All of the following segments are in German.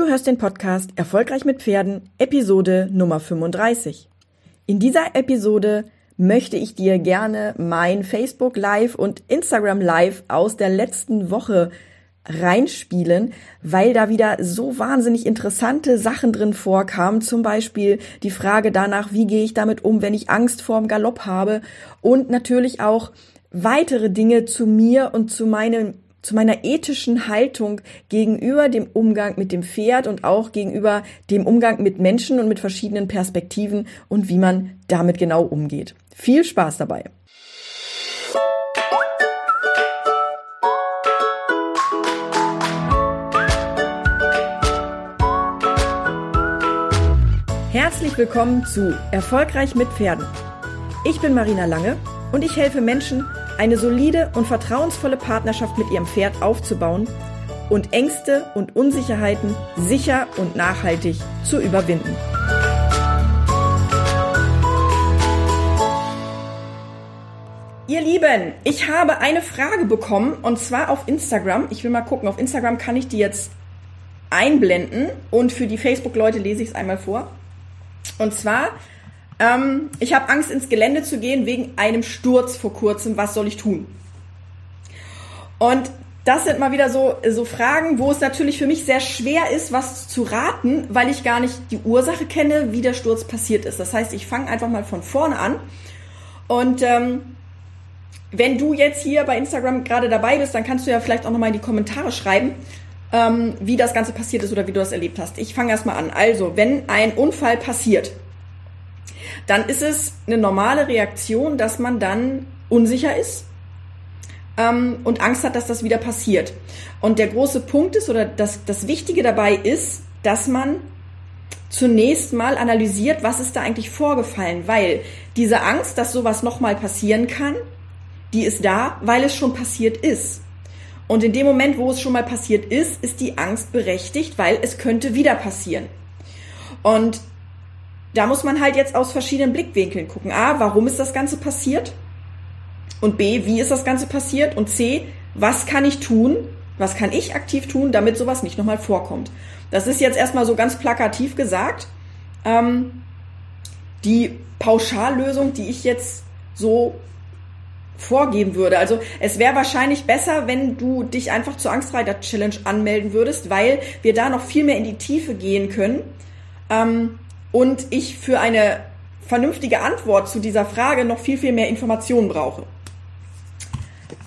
Du hörst den Podcast Erfolgreich mit Pferden, Episode Nummer 35. In dieser Episode möchte ich dir gerne mein Facebook Live und Instagram Live aus der letzten Woche reinspielen, weil da wieder so wahnsinnig interessante Sachen drin vorkamen. Zum Beispiel die Frage danach, wie gehe ich damit um, wenn ich Angst vorm Galopp habe und natürlich auch weitere Dinge zu mir und zu meinem zu meiner ethischen Haltung gegenüber dem Umgang mit dem Pferd und auch gegenüber dem Umgang mit Menschen und mit verschiedenen Perspektiven und wie man damit genau umgeht. Viel Spaß dabei! Herzlich willkommen zu Erfolgreich mit Pferden. Ich bin Marina Lange und ich helfe Menschen, eine solide und vertrauensvolle Partnerschaft mit ihrem Pferd aufzubauen und Ängste und Unsicherheiten sicher und nachhaltig zu überwinden. Ihr Lieben, ich habe eine Frage bekommen und zwar auf Instagram. Ich will mal gucken, auf Instagram kann ich die jetzt einblenden und für die Facebook-Leute lese ich es einmal vor. Und zwar ähm, ich habe Angst, ins Gelände zu gehen wegen einem Sturz vor kurzem. Was soll ich tun? Und das sind mal wieder so, so Fragen, wo es natürlich für mich sehr schwer ist, was zu raten, weil ich gar nicht die Ursache kenne, wie der Sturz passiert ist. Das heißt, ich fange einfach mal von vorne an. Und ähm, wenn du jetzt hier bei Instagram gerade dabei bist, dann kannst du ja vielleicht auch nochmal in die Kommentare schreiben, ähm, wie das Ganze passiert ist oder wie du das erlebt hast. Ich fange erstmal an. Also, wenn ein Unfall passiert, dann ist es eine normale Reaktion, dass man dann unsicher ist ähm, und Angst hat, dass das wieder passiert. Und der große Punkt ist oder das, das Wichtige dabei ist, dass man zunächst mal analysiert, was ist da eigentlich vorgefallen, weil diese Angst, dass sowas nochmal passieren kann, die ist da, weil es schon passiert ist. Und in dem Moment, wo es schon mal passiert ist, ist die Angst berechtigt, weil es könnte wieder passieren. Und da muss man halt jetzt aus verschiedenen Blickwinkeln gucken. A, warum ist das Ganze passiert? Und B, wie ist das Ganze passiert? Und C, was kann ich tun? Was kann ich aktiv tun, damit sowas nicht nochmal vorkommt? Das ist jetzt erstmal so ganz plakativ gesagt. Ähm, die Pauschallösung, die ich jetzt so vorgeben würde. Also es wäre wahrscheinlich besser, wenn du dich einfach zur Angstreiter-Challenge anmelden würdest, weil wir da noch viel mehr in die Tiefe gehen können. Ähm, und ich für eine vernünftige Antwort zu dieser Frage noch viel, viel mehr Informationen brauche.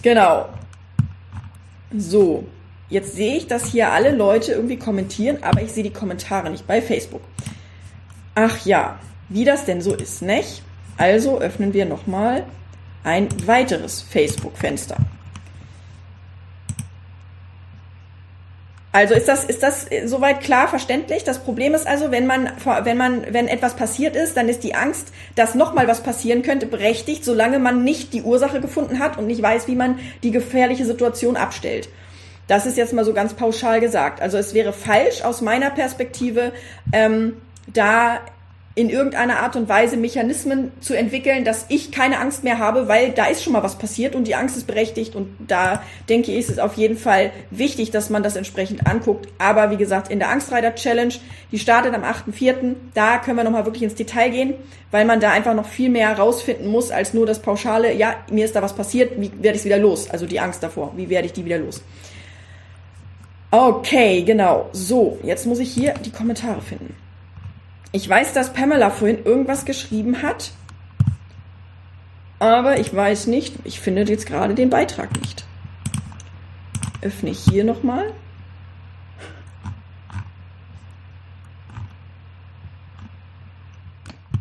Genau. So, jetzt sehe ich, dass hier alle Leute irgendwie kommentieren, aber ich sehe die Kommentare nicht bei Facebook. Ach ja, wie das denn so ist, nicht? Also öffnen wir nochmal ein weiteres Facebook-Fenster. Also ist das, ist das soweit klar verständlich? Das Problem ist also, wenn man, wenn man, wenn etwas passiert ist, dann ist die Angst, dass nochmal was passieren könnte, berechtigt, solange man nicht die Ursache gefunden hat und nicht weiß, wie man die gefährliche Situation abstellt. Das ist jetzt mal so ganz pauschal gesagt. Also es wäre falsch aus meiner Perspektive, ähm, da in irgendeiner Art und Weise Mechanismen zu entwickeln, dass ich keine Angst mehr habe, weil da ist schon mal was passiert und die Angst ist berechtigt und da denke ich, ist es auf jeden Fall wichtig, dass man das entsprechend anguckt. Aber wie gesagt, in der Angstreiter Challenge, die startet am 8.4., da können wir nochmal wirklich ins Detail gehen, weil man da einfach noch viel mehr herausfinden muss als nur das pauschale, ja, mir ist da was passiert, wie werde ich es wieder los? Also die Angst davor, wie werde ich die wieder los? Okay, genau. So, jetzt muss ich hier die Kommentare finden. Ich weiß, dass Pamela vorhin irgendwas geschrieben hat, aber ich weiß nicht, ich finde jetzt gerade den Beitrag nicht. Öffne ich hier nochmal.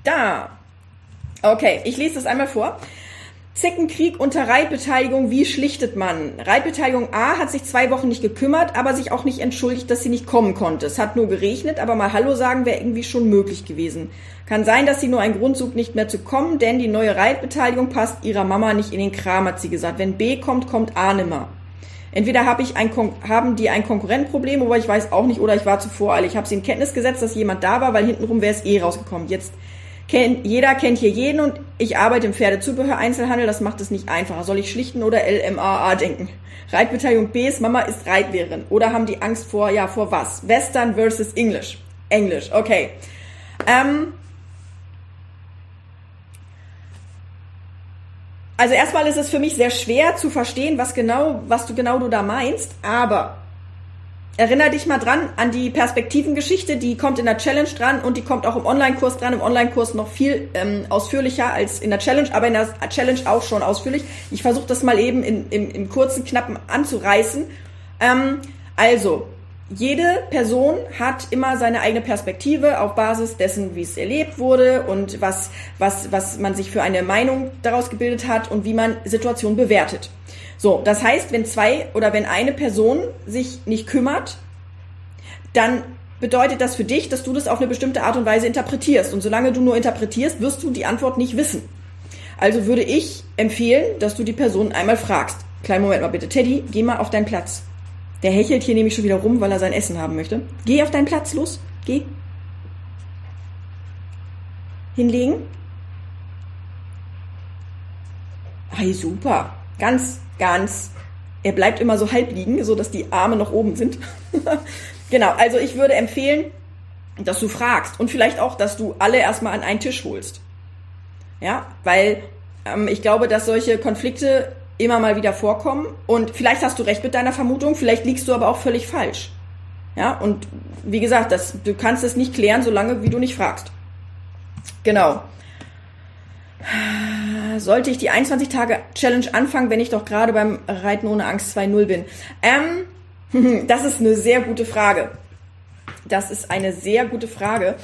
Da. Okay, ich lese das einmal vor. Zickenkrieg unter Reitbeteiligung, wie schlichtet man? Reitbeteiligung A hat sich zwei Wochen nicht gekümmert, aber sich auch nicht entschuldigt, dass sie nicht kommen konnte. Es hat nur geregnet, aber mal Hallo sagen wäre irgendwie schon möglich gewesen. Kann sein, dass sie nur einen Grund sucht, nicht mehr zu kommen, denn die neue Reitbeteiligung passt ihrer Mama nicht in den Kram, hat sie gesagt. Wenn B kommt, kommt A nimmer. Entweder hab ich ein haben die ein Konkurrentproblem, wobei ich weiß auch nicht, oder ich war zu voreilig. Ich habe sie in Kenntnis gesetzt, dass jemand da war, weil hintenrum wäre es eh rausgekommen. Jetzt Ken, jeder kennt hier jeden und ich arbeite im Pferdezubehör-Einzelhandel, das macht es nicht einfacher. Soll ich schlichten oder LMAA denken? Reitbeteiligung Bs, Mama ist Reitlehrerin. Oder haben die Angst vor, ja, vor was? Western versus English. Englisch, okay. Ähm, also erstmal ist es für mich sehr schwer zu verstehen, was genau, was du genau du da meinst, aber Erinner dich mal dran an die Perspektivengeschichte, die kommt in der Challenge dran und die kommt auch im Online-Kurs dran. Im Online-Kurs noch viel ähm, ausführlicher als in der Challenge, aber in der Challenge auch schon ausführlich. Ich versuche das mal eben in, in, im kurzen, knappen anzureißen. Ähm, also, jede Person hat immer seine eigene Perspektive auf Basis dessen, wie es erlebt wurde und was, was, was man sich für eine Meinung daraus gebildet hat und wie man Situationen bewertet. So, das heißt, wenn zwei oder wenn eine Person sich nicht kümmert, dann bedeutet das für dich, dass du das auf eine bestimmte Art und Weise interpretierst. Und solange du nur interpretierst, wirst du die Antwort nicht wissen. Also würde ich empfehlen, dass du die Person einmal fragst. Kleinen Moment mal bitte. Teddy, geh mal auf deinen Platz. Der hechelt hier nämlich schon wieder rum, weil er sein Essen haben möchte. Geh auf deinen Platz, los. Geh. Hinlegen. Hey, super. Ganz ganz, er bleibt immer so halb liegen, so dass die Arme noch oben sind. genau, also ich würde empfehlen, dass du fragst und vielleicht auch, dass du alle erstmal an einen Tisch holst. Ja, weil ähm, ich glaube, dass solche Konflikte immer mal wieder vorkommen und vielleicht hast du recht mit deiner Vermutung, vielleicht liegst du aber auch völlig falsch. Ja, und wie gesagt, das, du kannst es nicht klären, solange wie du nicht fragst. Genau sollte ich die 21 Tage Challenge anfangen, wenn ich doch gerade beim Reiten ohne Angst 2.0 bin? Ähm, das ist eine sehr gute Frage. Das ist eine sehr gute Frage.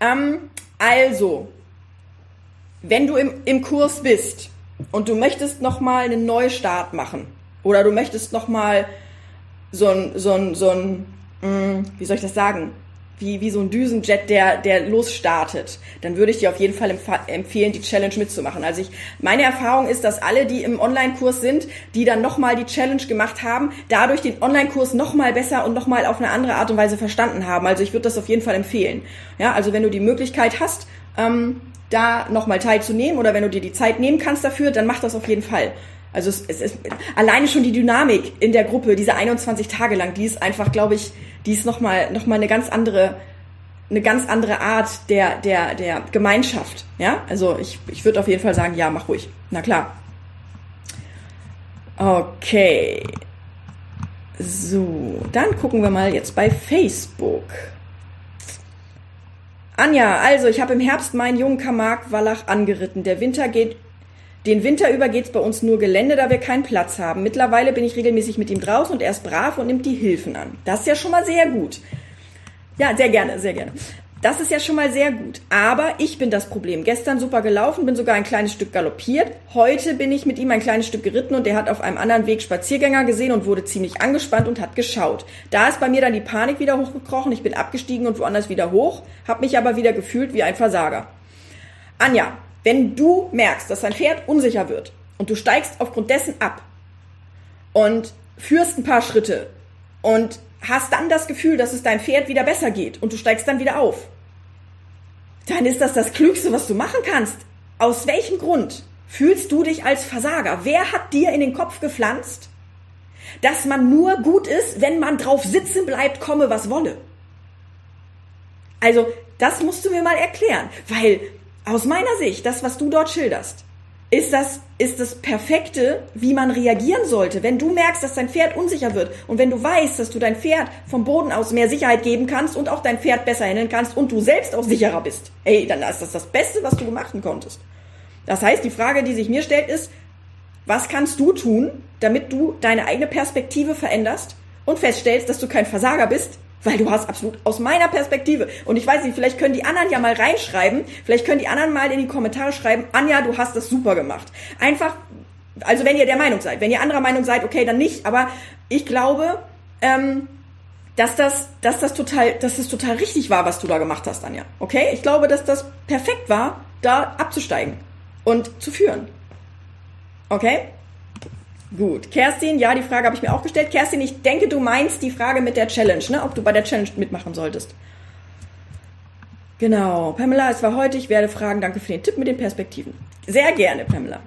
Ähm, also, wenn du im, im Kurs bist und du möchtest nochmal einen Neustart machen oder du möchtest nochmal so ein, so ein, so ein, mm, wie soll ich das sagen, wie, wie so ein Düsenjet, der, der losstartet, dann würde ich dir auf jeden Fall empfehlen, die Challenge mitzumachen. Also ich, meine Erfahrung ist, dass alle, die im Online-Kurs sind, die dann nochmal die Challenge gemacht haben, dadurch den Online-Kurs nochmal besser und nochmal auf eine andere Art und Weise verstanden haben. Also ich würde das auf jeden Fall empfehlen. Ja, also wenn du die Möglichkeit hast, ähm, da nochmal teilzunehmen oder wenn du dir die Zeit nehmen kannst dafür, dann mach das auf jeden Fall. Also es, es ist alleine schon die Dynamik in der Gruppe, diese 21 Tage lang, die ist einfach, glaube ich, die ist nochmal noch mal eine ganz andere eine ganz andere Art der, der, der Gemeinschaft. Ja, also ich, ich würde auf jeden Fall sagen, ja, mach ruhig. Na klar. Okay. So, dann gucken wir mal jetzt bei Facebook. Anja, also ich habe im Herbst meinen jungen Kamark Wallach angeritten. Der Winter geht den Winter über geht's bei uns nur Gelände, da wir keinen Platz haben. Mittlerweile bin ich regelmäßig mit ihm draußen und er ist brav und nimmt die Hilfen an. Das ist ja schon mal sehr gut. Ja, sehr gerne, sehr gerne. Das ist ja schon mal sehr gut. Aber ich bin das Problem. Gestern super gelaufen, bin sogar ein kleines Stück galoppiert. Heute bin ich mit ihm ein kleines Stück geritten und er hat auf einem anderen Weg Spaziergänger gesehen und wurde ziemlich angespannt und hat geschaut. Da ist bei mir dann die Panik wieder hochgekrochen. Ich bin abgestiegen und woanders wieder hoch, habe mich aber wieder gefühlt wie ein Versager. Anja, wenn du merkst, dass dein Pferd unsicher wird und du steigst aufgrund dessen ab und führst ein paar Schritte und hast dann das Gefühl, dass es dein Pferd wieder besser geht und du steigst dann wieder auf, dann ist das das Klügste, was du machen kannst. Aus welchem Grund fühlst du dich als Versager? Wer hat dir in den Kopf gepflanzt, dass man nur gut ist, wenn man drauf sitzen bleibt, komme was wolle? Also, das musst du mir mal erklären, weil aus meiner Sicht, das, was du dort schilderst, ist das, ist das Perfekte, wie man reagieren sollte. Wenn du merkst, dass dein Pferd unsicher wird und wenn du weißt, dass du dein Pferd vom Boden aus mehr Sicherheit geben kannst und auch dein Pferd besser handeln kannst und du selbst auch sicherer bist, ey, dann ist das das Beste, was du machen konntest. Das heißt, die Frage, die sich mir stellt, ist, was kannst du tun, damit du deine eigene Perspektive veränderst und feststellst, dass du kein Versager bist, weil du hast absolut aus meiner Perspektive. Und ich weiß nicht, vielleicht können die anderen ja mal reinschreiben. Vielleicht können die anderen mal in die Kommentare schreiben, Anja, du hast das super gemacht. Einfach, also wenn ihr der Meinung seid. Wenn ihr anderer Meinung seid, okay, dann nicht. Aber ich glaube, ähm, dass das, dass das total, dass das total richtig war, was du da gemacht hast, Anja. Okay? Ich glaube, dass das perfekt war, da abzusteigen und zu führen. Okay? Gut. Kerstin, ja, die Frage habe ich mir auch gestellt. Kerstin, ich denke, du meinst die Frage mit der Challenge, ne? ob du bei der Challenge mitmachen solltest. Genau. Pamela, es war heute. Ich werde fragen. Danke für den Tipp mit den Perspektiven. Sehr gerne, Pamela.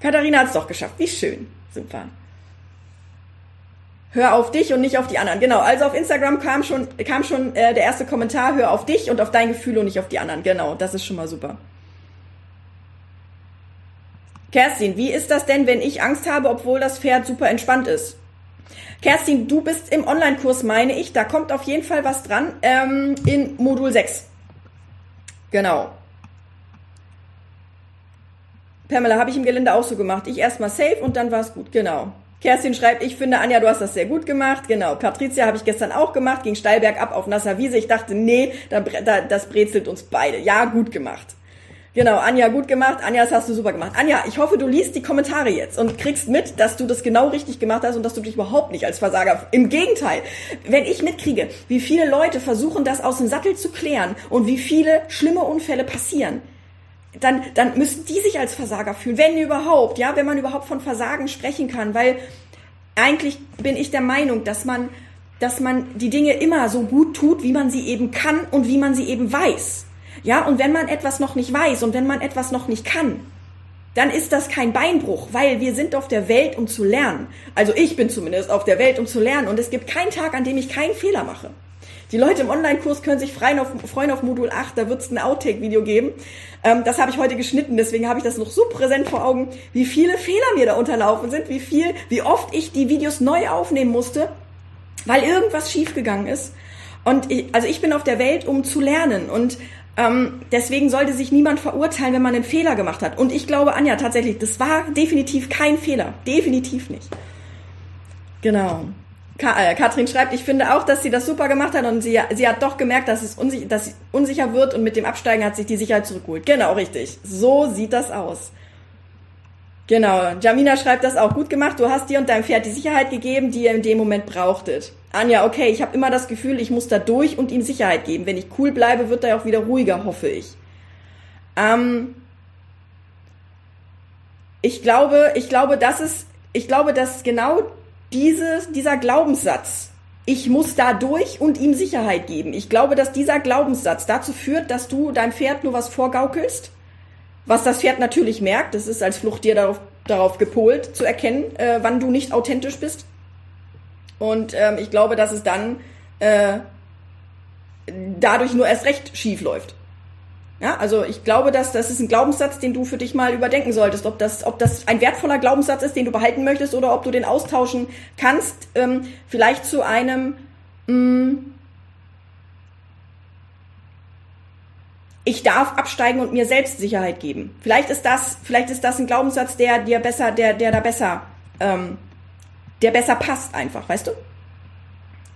Katharina hat es doch geschafft. Wie schön. Super. Hör auf dich und nicht auf die anderen. Genau. Also auf Instagram kam schon, kam schon äh, der erste Kommentar. Hör auf dich und auf dein Gefühl und nicht auf die anderen. Genau. Das ist schon mal super. Kerstin, wie ist das denn, wenn ich Angst habe, obwohl das Pferd super entspannt ist? Kerstin, du bist im Online-Kurs, meine ich. Da kommt auf jeden Fall was dran ähm, in Modul 6. Genau. Pamela, habe ich im Gelände auch so gemacht. Ich erstmal safe und dann war es gut. Genau. Kerstin schreibt, ich finde, Anja, du hast das sehr gut gemacht. Genau. Patricia habe ich gestern auch gemacht, ging steil bergab auf nasser Wiese. Ich dachte, nee, da, da, das brezelt uns beide. Ja, gut gemacht. Genau, Anja, gut gemacht. Anja, das hast du super gemacht. Anja, ich hoffe, du liest die Kommentare jetzt und kriegst mit, dass du das genau richtig gemacht hast und dass du dich überhaupt nicht als Versager. Im Gegenteil, wenn ich mitkriege, wie viele Leute versuchen, das aus dem Sattel zu klären und wie viele schlimme Unfälle passieren, dann, dann müssen die sich als Versager fühlen, wenn überhaupt, ja, wenn man überhaupt von Versagen sprechen kann, weil eigentlich bin ich der Meinung, dass man, dass man die Dinge immer so gut tut, wie man sie eben kann und wie man sie eben weiß. Ja, und wenn man etwas noch nicht weiß und wenn man etwas noch nicht kann, dann ist das kein Beinbruch, weil wir sind auf der Welt, um zu lernen. Also ich bin zumindest auf der Welt, um zu lernen. Und es gibt keinen Tag, an dem ich keinen Fehler mache. Die Leute im Online-Kurs können sich freuen auf, freuen auf Modul 8, da wird es ein Outtake-Video geben. Ähm, das habe ich heute geschnitten, deswegen habe ich das noch so präsent vor Augen, wie viele Fehler mir da unterlaufen sind, wie viel, wie oft ich die Videos neu aufnehmen musste, weil irgendwas schiefgegangen ist. Und ich, also ich bin auf der Welt, um zu lernen. Und ähm, deswegen sollte sich niemand verurteilen, wenn man einen Fehler gemacht hat. Und ich glaube, Anja, tatsächlich, das war definitiv kein Fehler. Definitiv nicht. Genau. Äh, Katrin schreibt, ich finde auch, dass sie das super gemacht hat und sie, sie hat doch gemerkt, dass es unsicher, dass unsicher wird und mit dem Absteigen hat sich die Sicherheit zurückgeholt. Genau, richtig. So sieht das aus. Genau. Jamina schreibt das auch gut gemacht. Du hast dir und deinem Pferd die Sicherheit gegeben, die ihr in dem Moment brauchtet. Anja, okay, ich habe immer das Gefühl, ich muss da durch und ihm Sicherheit geben. Wenn ich cool bleibe, wird er auch wieder ruhiger, hoffe ich. Ähm, ich glaube, ich glaube, das ist, ich glaube, dass genau dieses, dieser Glaubenssatz, ich muss da durch und ihm Sicherheit geben. Ich glaube, dass dieser Glaubenssatz dazu führt, dass du deinem Pferd nur was vorgaukelst, was das Pferd natürlich merkt. Das ist als Fluchttier darauf, darauf gepolt, zu erkennen, äh, wann du nicht authentisch bist. Und ähm, ich glaube, dass es dann äh, dadurch nur erst recht schief läuft. Ja, also ich glaube, dass das ist ein Glaubenssatz, den du für dich mal überdenken solltest, ob das, ob das ein wertvoller Glaubenssatz ist, den du behalten möchtest, oder ob du den austauschen kannst, ähm, vielleicht zu einem mh, ich darf absteigen und mir selbst Sicherheit geben. Vielleicht ist das, vielleicht ist das ein Glaubenssatz, der dir besser, der, der da besser ähm, der besser passt einfach, weißt du?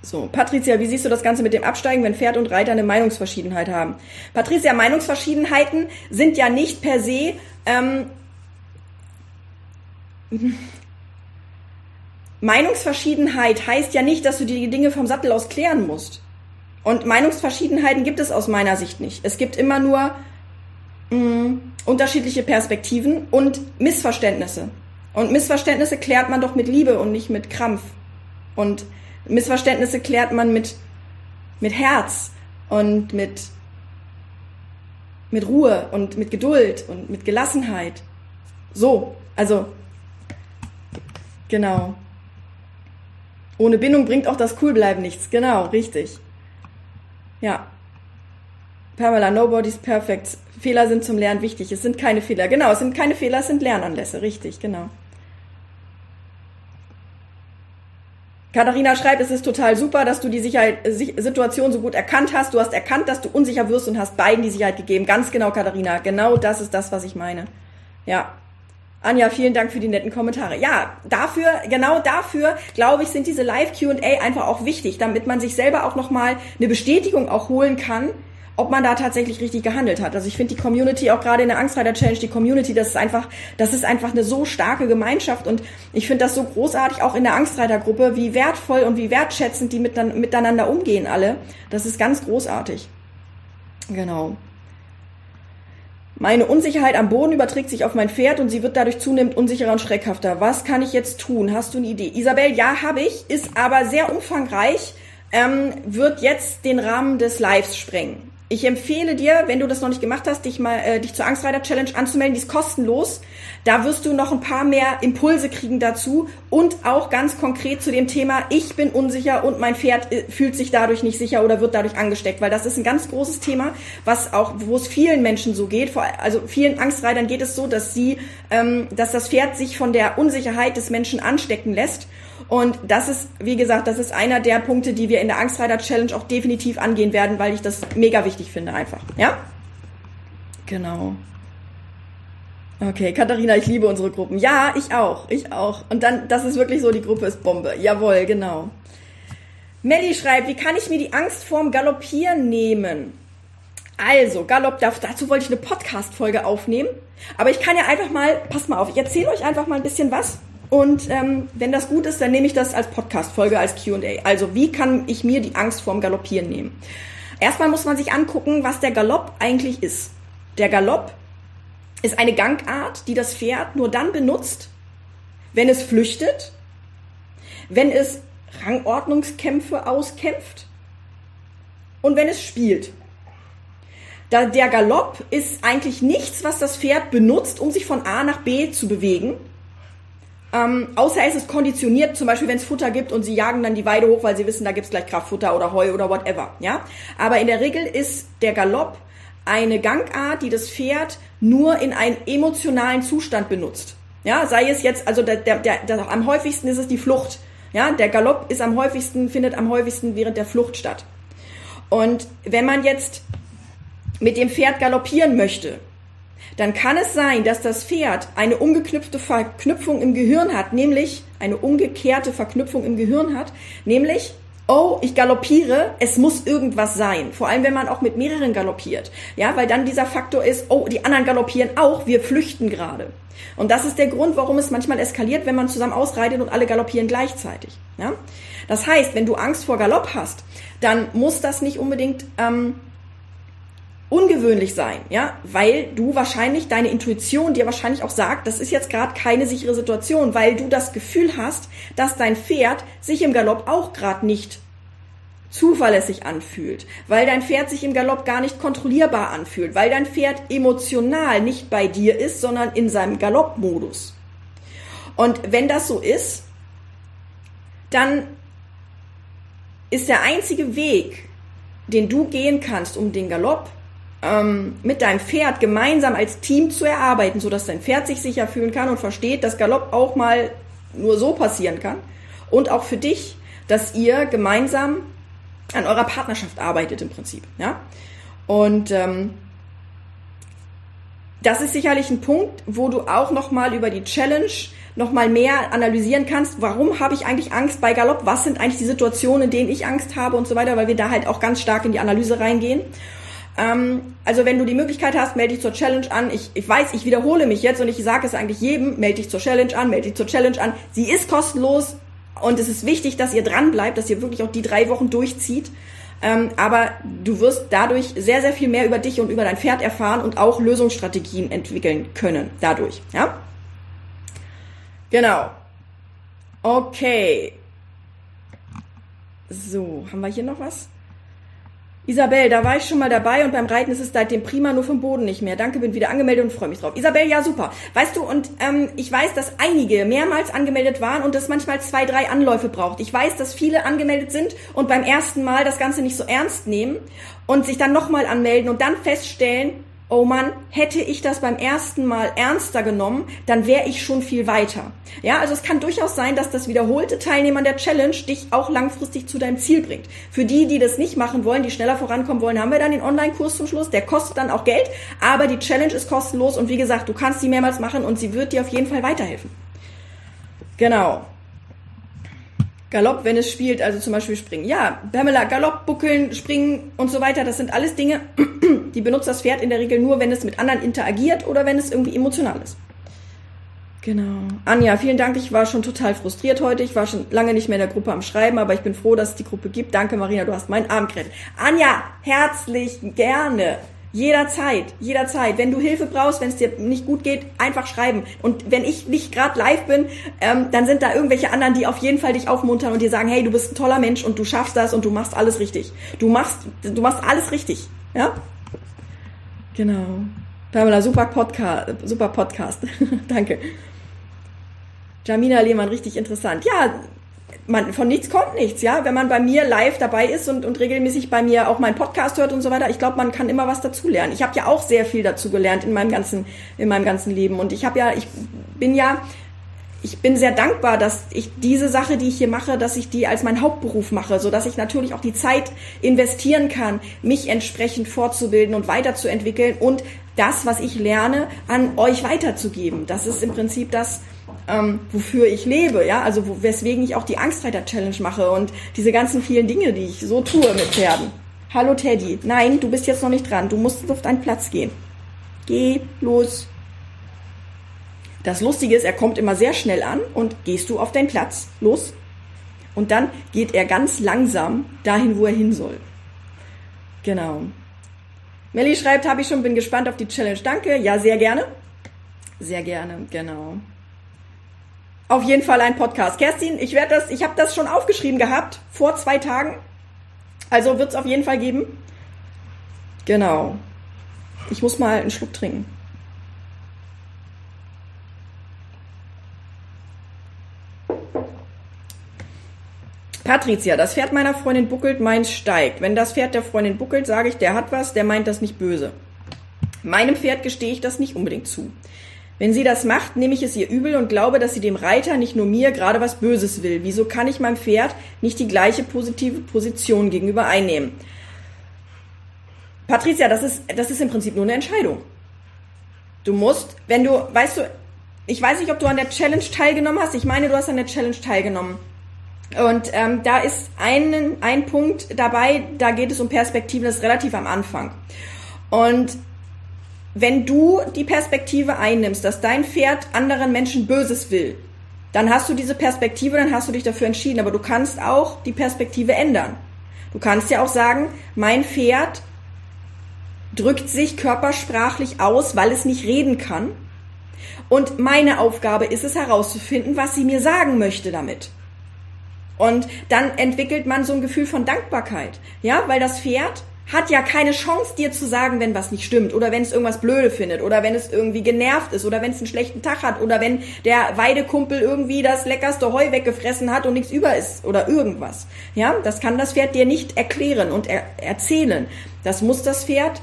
So, Patricia, wie siehst du das Ganze mit dem Absteigen, wenn Pferd und Reiter eine Meinungsverschiedenheit haben? Patricia, Meinungsverschiedenheiten sind ja nicht per se ähm, Meinungsverschiedenheit heißt ja nicht, dass du die Dinge vom Sattel aus klären musst. Und Meinungsverschiedenheiten gibt es aus meiner Sicht nicht. Es gibt immer nur mh, mm, unterschiedliche Perspektiven und Missverständnisse. Und Missverständnisse klärt man doch mit Liebe und nicht mit Krampf. Und Missverständnisse klärt man mit, mit Herz und mit, mit Ruhe und mit Geduld und mit Gelassenheit. So, also, genau. Ohne Bindung bringt auch das Coolbleiben nichts. Genau, richtig. Ja. Pamela, nobody's perfect. Fehler sind zum Lernen wichtig. Es sind keine Fehler. Genau, es sind keine Fehler, es sind Lernanlässe. Richtig, genau. Katharina schreibt, es ist total super, dass du die Sicherheit, Situation so gut erkannt hast. Du hast erkannt, dass du unsicher wirst und hast beiden die Sicherheit gegeben. Ganz genau, Katharina. Genau das ist das, was ich meine. Ja. Anja, vielen Dank für die netten Kommentare. Ja, dafür, genau dafür, glaube ich, sind diese Live-Q&A einfach auch wichtig, damit man sich selber auch nochmal eine Bestätigung auch holen kann, ob man da tatsächlich richtig gehandelt hat. Also ich finde die Community auch gerade in der Angstreiter Challenge, die Community, das ist einfach, das ist einfach eine so starke Gemeinschaft und ich finde das so großartig auch in der Angstreiter Gruppe, wie wertvoll und wie wertschätzend die miteinander umgehen alle. Das ist ganz großartig. Genau. Meine Unsicherheit am Boden überträgt sich auf mein Pferd und sie wird dadurch zunehmend unsicherer und schreckhafter. Was kann ich jetzt tun? Hast du eine Idee? Isabel, ja, habe ich, ist aber sehr umfangreich ähm, wird jetzt den Rahmen des Lives sprengen. Ich empfehle dir, wenn du das noch nicht gemacht hast, dich mal äh, dich zur Angstreiter Challenge anzumelden. Die ist kostenlos. Da wirst du noch ein paar mehr Impulse kriegen dazu und auch ganz konkret zu dem Thema, ich bin unsicher und mein Pferd äh, fühlt sich dadurch nicht sicher oder wird dadurch angesteckt, weil das ist ein ganz großes Thema, was auch, wo es vielen Menschen so geht. Also vielen Angstreitern geht es so, dass sie, ähm, dass das Pferd sich von der Unsicherheit des Menschen anstecken lässt und das ist, wie gesagt, das ist einer der Punkte, die wir in der Angstreiter Challenge auch definitiv angehen werden, weil ich das mega wichtig finde einfach. Ja? Genau. Okay, Katharina, ich liebe unsere Gruppen. Ja, ich auch, ich auch. Und dann, das ist wirklich so, die Gruppe ist Bombe. Jawohl, genau. Melli schreibt, wie kann ich mir die Angst vorm Galoppieren nehmen? Also, Galopp, dazu wollte ich eine Podcast-Folge aufnehmen. Aber ich kann ja einfach mal, passt mal auf, ich erzähle euch einfach mal ein bisschen was und ähm, wenn das gut ist, dann nehme ich das als Podcast-Folge, als QA. Also wie kann ich mir die Angst vorm Galoppieren nehmen? Erstmal muss man sich angucken, was der Galopp eigentlich ist. Der Galopp ist eine Gangart, die das Pferd nur dann benutzt, wenn es flüchtet, wenn es Rangordnungskämpfe auskämpft und wenn es spielt. Da der Galopp ist eigentlich nichts, was das Pferd benutzt, um sich von A nach B zu bewegen, ähm, außer es ist konditioniert, zum Beispiel wenn es Futter gibt und sie jagen dann die Weide hoch, weil sie wissen, da gibt's gleich Kraftfutter oder Heu oder whatever. Ja, aber in der Regel ist der Galopp eine Gangart, die das Pferd nur in einen emotionalen Zustand benutzt. Ja, sei es jetzt, also der, der, der, der, am häufigsten ist es die Flucht. Ja, der Galopp ist am häufigsten, findet am häufigsten während der Flucht statt. Und wenn man jetzt mit dem Pferd galoppieren möchte, dann kann es sein, dass das Pferd eine umgeknüpfte Verknüpfung im Gehirn hat, nämlich eine umgekehrte Verknüpfung im Gehirn hat, nämlich oh, ich galoppiere, es muss irgendwas sein. Vor allem, wenn man auch mit mehreren galoppiert. Ja, weil dann dieser Faktor ist, oh, die anderen galoppieren auch, wir flüchten gerade. Und das ist der Grund, warum es manchmal eskaliert, wenn man zusammen ausreitet und alle galoppieren gleichzeitig. Ja? Das heißt, wenn du Angst vor Galopp hast, dann muss das nicht unbedingt ähm, ungewöhnlich sein, ja, weil du wahrscheinlich deine Intuition dir wahrscheinlich auch sagt, das ist jetzt gerade keine sichere Situation, weil du das Gefühl hast, dass dein Pferd sich im Galopp auch gerade nicht zuverlässig anfühlt, weil dein Pferd sich im Galopp gar nicht kontrollierbar anfühlt, weil dein Pferd emotional nicht bei dir ist, sondern in seinem Galoppmodus. Und wenn das so ist, dann ist der einzige Weg, den du gehen kannst, um den Galopp ähm, mit deinem Pferd gemeinsam als Team zu erarbeiten, sodass dein Pferd sich sicher fühlen kann und versteht, dass Galopp auch mal nur so passieren kann. Und auch für dich, dass ihr gemeinsam an eurer Partnerschaft arbeitet im Prinzip. Ja? Und ähm, das ist sicherlich ein Punkt, wo du auch nochmal über die Challenge nochmal mehr analysieren kannst, warum habe ich eigentlich Angst bei Galopp, was sind eigentlich die Situationen, in denen ich Angst habe und so weiter, weil wir da halt auch ganz stark in die Analyse reingehen. Ähm, also wenn du die Möglichkeit hast, melde dich zur Challenge an. Ich, ich weiß, ich wiederhole mich jetzt und ich sage es eigentlich jedem, melde dich zur Challenge an, melde dich zur Challenge an. Sie ist kostenlos und es ist wichtig, dass ihr dran bleibt, dass ihr wirklich auch die drei Wochen durchzieht. Ähm, aber du wirst dadurch sehr, sehr viel mehr über dich und über dein Pferd erfahren und auch Lösungsstrategien entwickeln können dadurch. Ja? Genau. Okay. So, haben wir hier noch was? Isabel, da war ich schon mal dabei und beim Reiten ist es seitdem prima, nur vom Boden nicht mehr. Danke, bin wieder angemeldet und freue mich drauf. Isabel, ja super. Weißt du, und ähm, ich weiß, dass einige mehrmals angemeldet waren und das manchmal zwei, drei Anläufe braucht. Ich weiß, dass viele angemeldet sind und beim ersten Mal das Ganze nicht so ernst nehmen und sich dann nochmal anmelden und dann feststellen, oh Mann, hätte ich das beim ersten Mal ernster genommen, dann wäre ich schon viel weiter. Ja, also es kann durchaus sein, dass das wiederholte Teilnehmen der Challenge dich auch langfristig zu deinem Ziel bringt. Für die, die das nicht machen wollen, die schneller vorankommen wollen, haben wir dann den Online-Kurs zum Schluss. Der kostet dann auch Geld, aber die Challenge ist kostenlos und wie gesagt, du kannst sie mehrmals machen und sie wird dir auf jeden Fall weiterhelfen. Genau. Galopp, wenn es spielt, also zum Beispiel springen. Ja, Pamela, Galopp, Buckeln, Springen und so weiter, das sind alles Dinge, die benutzt das Pferd in der Regel nur, wenn es mit anderen interagiert oder wenn es irgendwie emotional ist. Genau. Anja, vielen Dank. Ich war schon total frustriert heute. Ich war schon lange nicht mehr in der Gruppe am Schreiben, aber ich bin froh, dass es die Gruppe gibt. Danke, Marina, du hast meinen Arm gerettet. Anja, herzlich gerne. Jederzeit, jederzeit. Wenn du Hilfe brauchst, wenn es dir nicht gut geht, einfach schreiben. Und wenn ich nicht gerade live bin, ähm, dann sind da irgendwelche anderen, die auf jeden Fall dich aufmuntern und dir sagen, hey, du bist ein toller Mensch und du schaffst das und du machst alles richtig. Du machst, du machst alles richtig. Ja? Genau. Pamela, super Podcast, super Podcast. Danke. Jamina Lehmann, richtig interessant. Ja, man, von nichts kommt nichts, ja. Wenn man bei mir live dabei ist und, und regelmäßig bei mir auch meinen Podcast hört und so weiter, ich glaube, man kann immer was dazulernen. Ich habe ja auch sehr viel dazu gelernt in meinem ganzen, in meinem ganzen Leben. Und ich habe ja, ich bin ja, ich bin sehr dankbar, dass ich diese Sache, die ich hier mache, dass ich die als mein Hauptberuf mache, so dass ich natürlich auch die Zeit investieren kann, mich entsprechend fortzubilden und weiterzuentwickeln und das, was ich lerne, an euch weiterzugeben. Das ist im Prinzip das, ähm, wofür ich lebe, ja, also wo, weswegen ich auch die Angstreiter-Challenge mache und diese ganzen vielen Dinge, die ich so tue mit Pferden. Hallo Teddy, nein, du bist jetzt noch nicht dran, du musst auf deinen Platz gehen. Geh los. Das Lustige ist, er kommt immer sehr schnell an und gehst du auf deinen Platz, los. Und dann geht er ganz langsam dahin, wo er hin soll. Genau. Melly schreibt, habe ich schon, bin gespannt auf die Challenge. Danke. Ja, sehr gerne. Sehr gerne, genau. Auf jeden Fall ein Podcast. Kerstin, ich werde das, ich habe das schon aufgeschrieben gehabt vor zwei Tagen. Also wird es auf jeden Fall geben. Genau. Ich muss mal einen Schluck trinken. Patricia, das Pferd meiner Freundin buckelt, meins steigt. Wenn das Pferd der Freundin buckelt, sage ich, der hat was, der meint das nicht böse. Meinem Pferd gestehe ich das nicht unbedingt zu. Wenn sie das macht, nehme ich es ihr übel und glaube, dass sie dem Reiter, nicht nur mir, gerade was Böses will. Wieso kann ich meinem Pferd nicht die gleiche positive Position gegenüber einnehmen? Patricia, das ist, das ist im Prinzip nur eine Entscheidung. Du musst, wenn du, weißt du, ich weiß nicht, ob du an der Challenge teilgenommen hast. Ich meine, du hast an der Challenge teilgenommen. Und ähm, da ist ein, ein Punkt dabei, da geht es um Perspektiven, das ist relativ am Anfang. Und wenn du die Perspektive einnimmst, dass dein Pferd anderen Menschen Böses will, dann hast du diese Perspektive, dann hast du dich dafür entschieden. Aber du kannst auch die Perspektive ändern. Du kannst ja auch sagen, mein Pferd drückt sich körpersprachlich aus, weil es nicht reden kann. Und meine Aufgabe ist es herauszufinden, was sie mir sagen möchte damit. Und dann entwickelt man so ein Gefühl von Dankbarkeit. Ja, weil das Pferd hat ja keine Chance, dir zu sagen, wenn was nicht stimmt oder wenn es irgendwas blöde findet oder wenn es irgendwie genervt ist oder wenn es einen schlechten Tag hat oder wenn der Weidekumpel irgendwie das leckerste Heu weggefressen hat und nichts über ist oder irgendwas. Ja, das kann das Pferd dir nicht erklären und er erzählen. Das muss das Pferd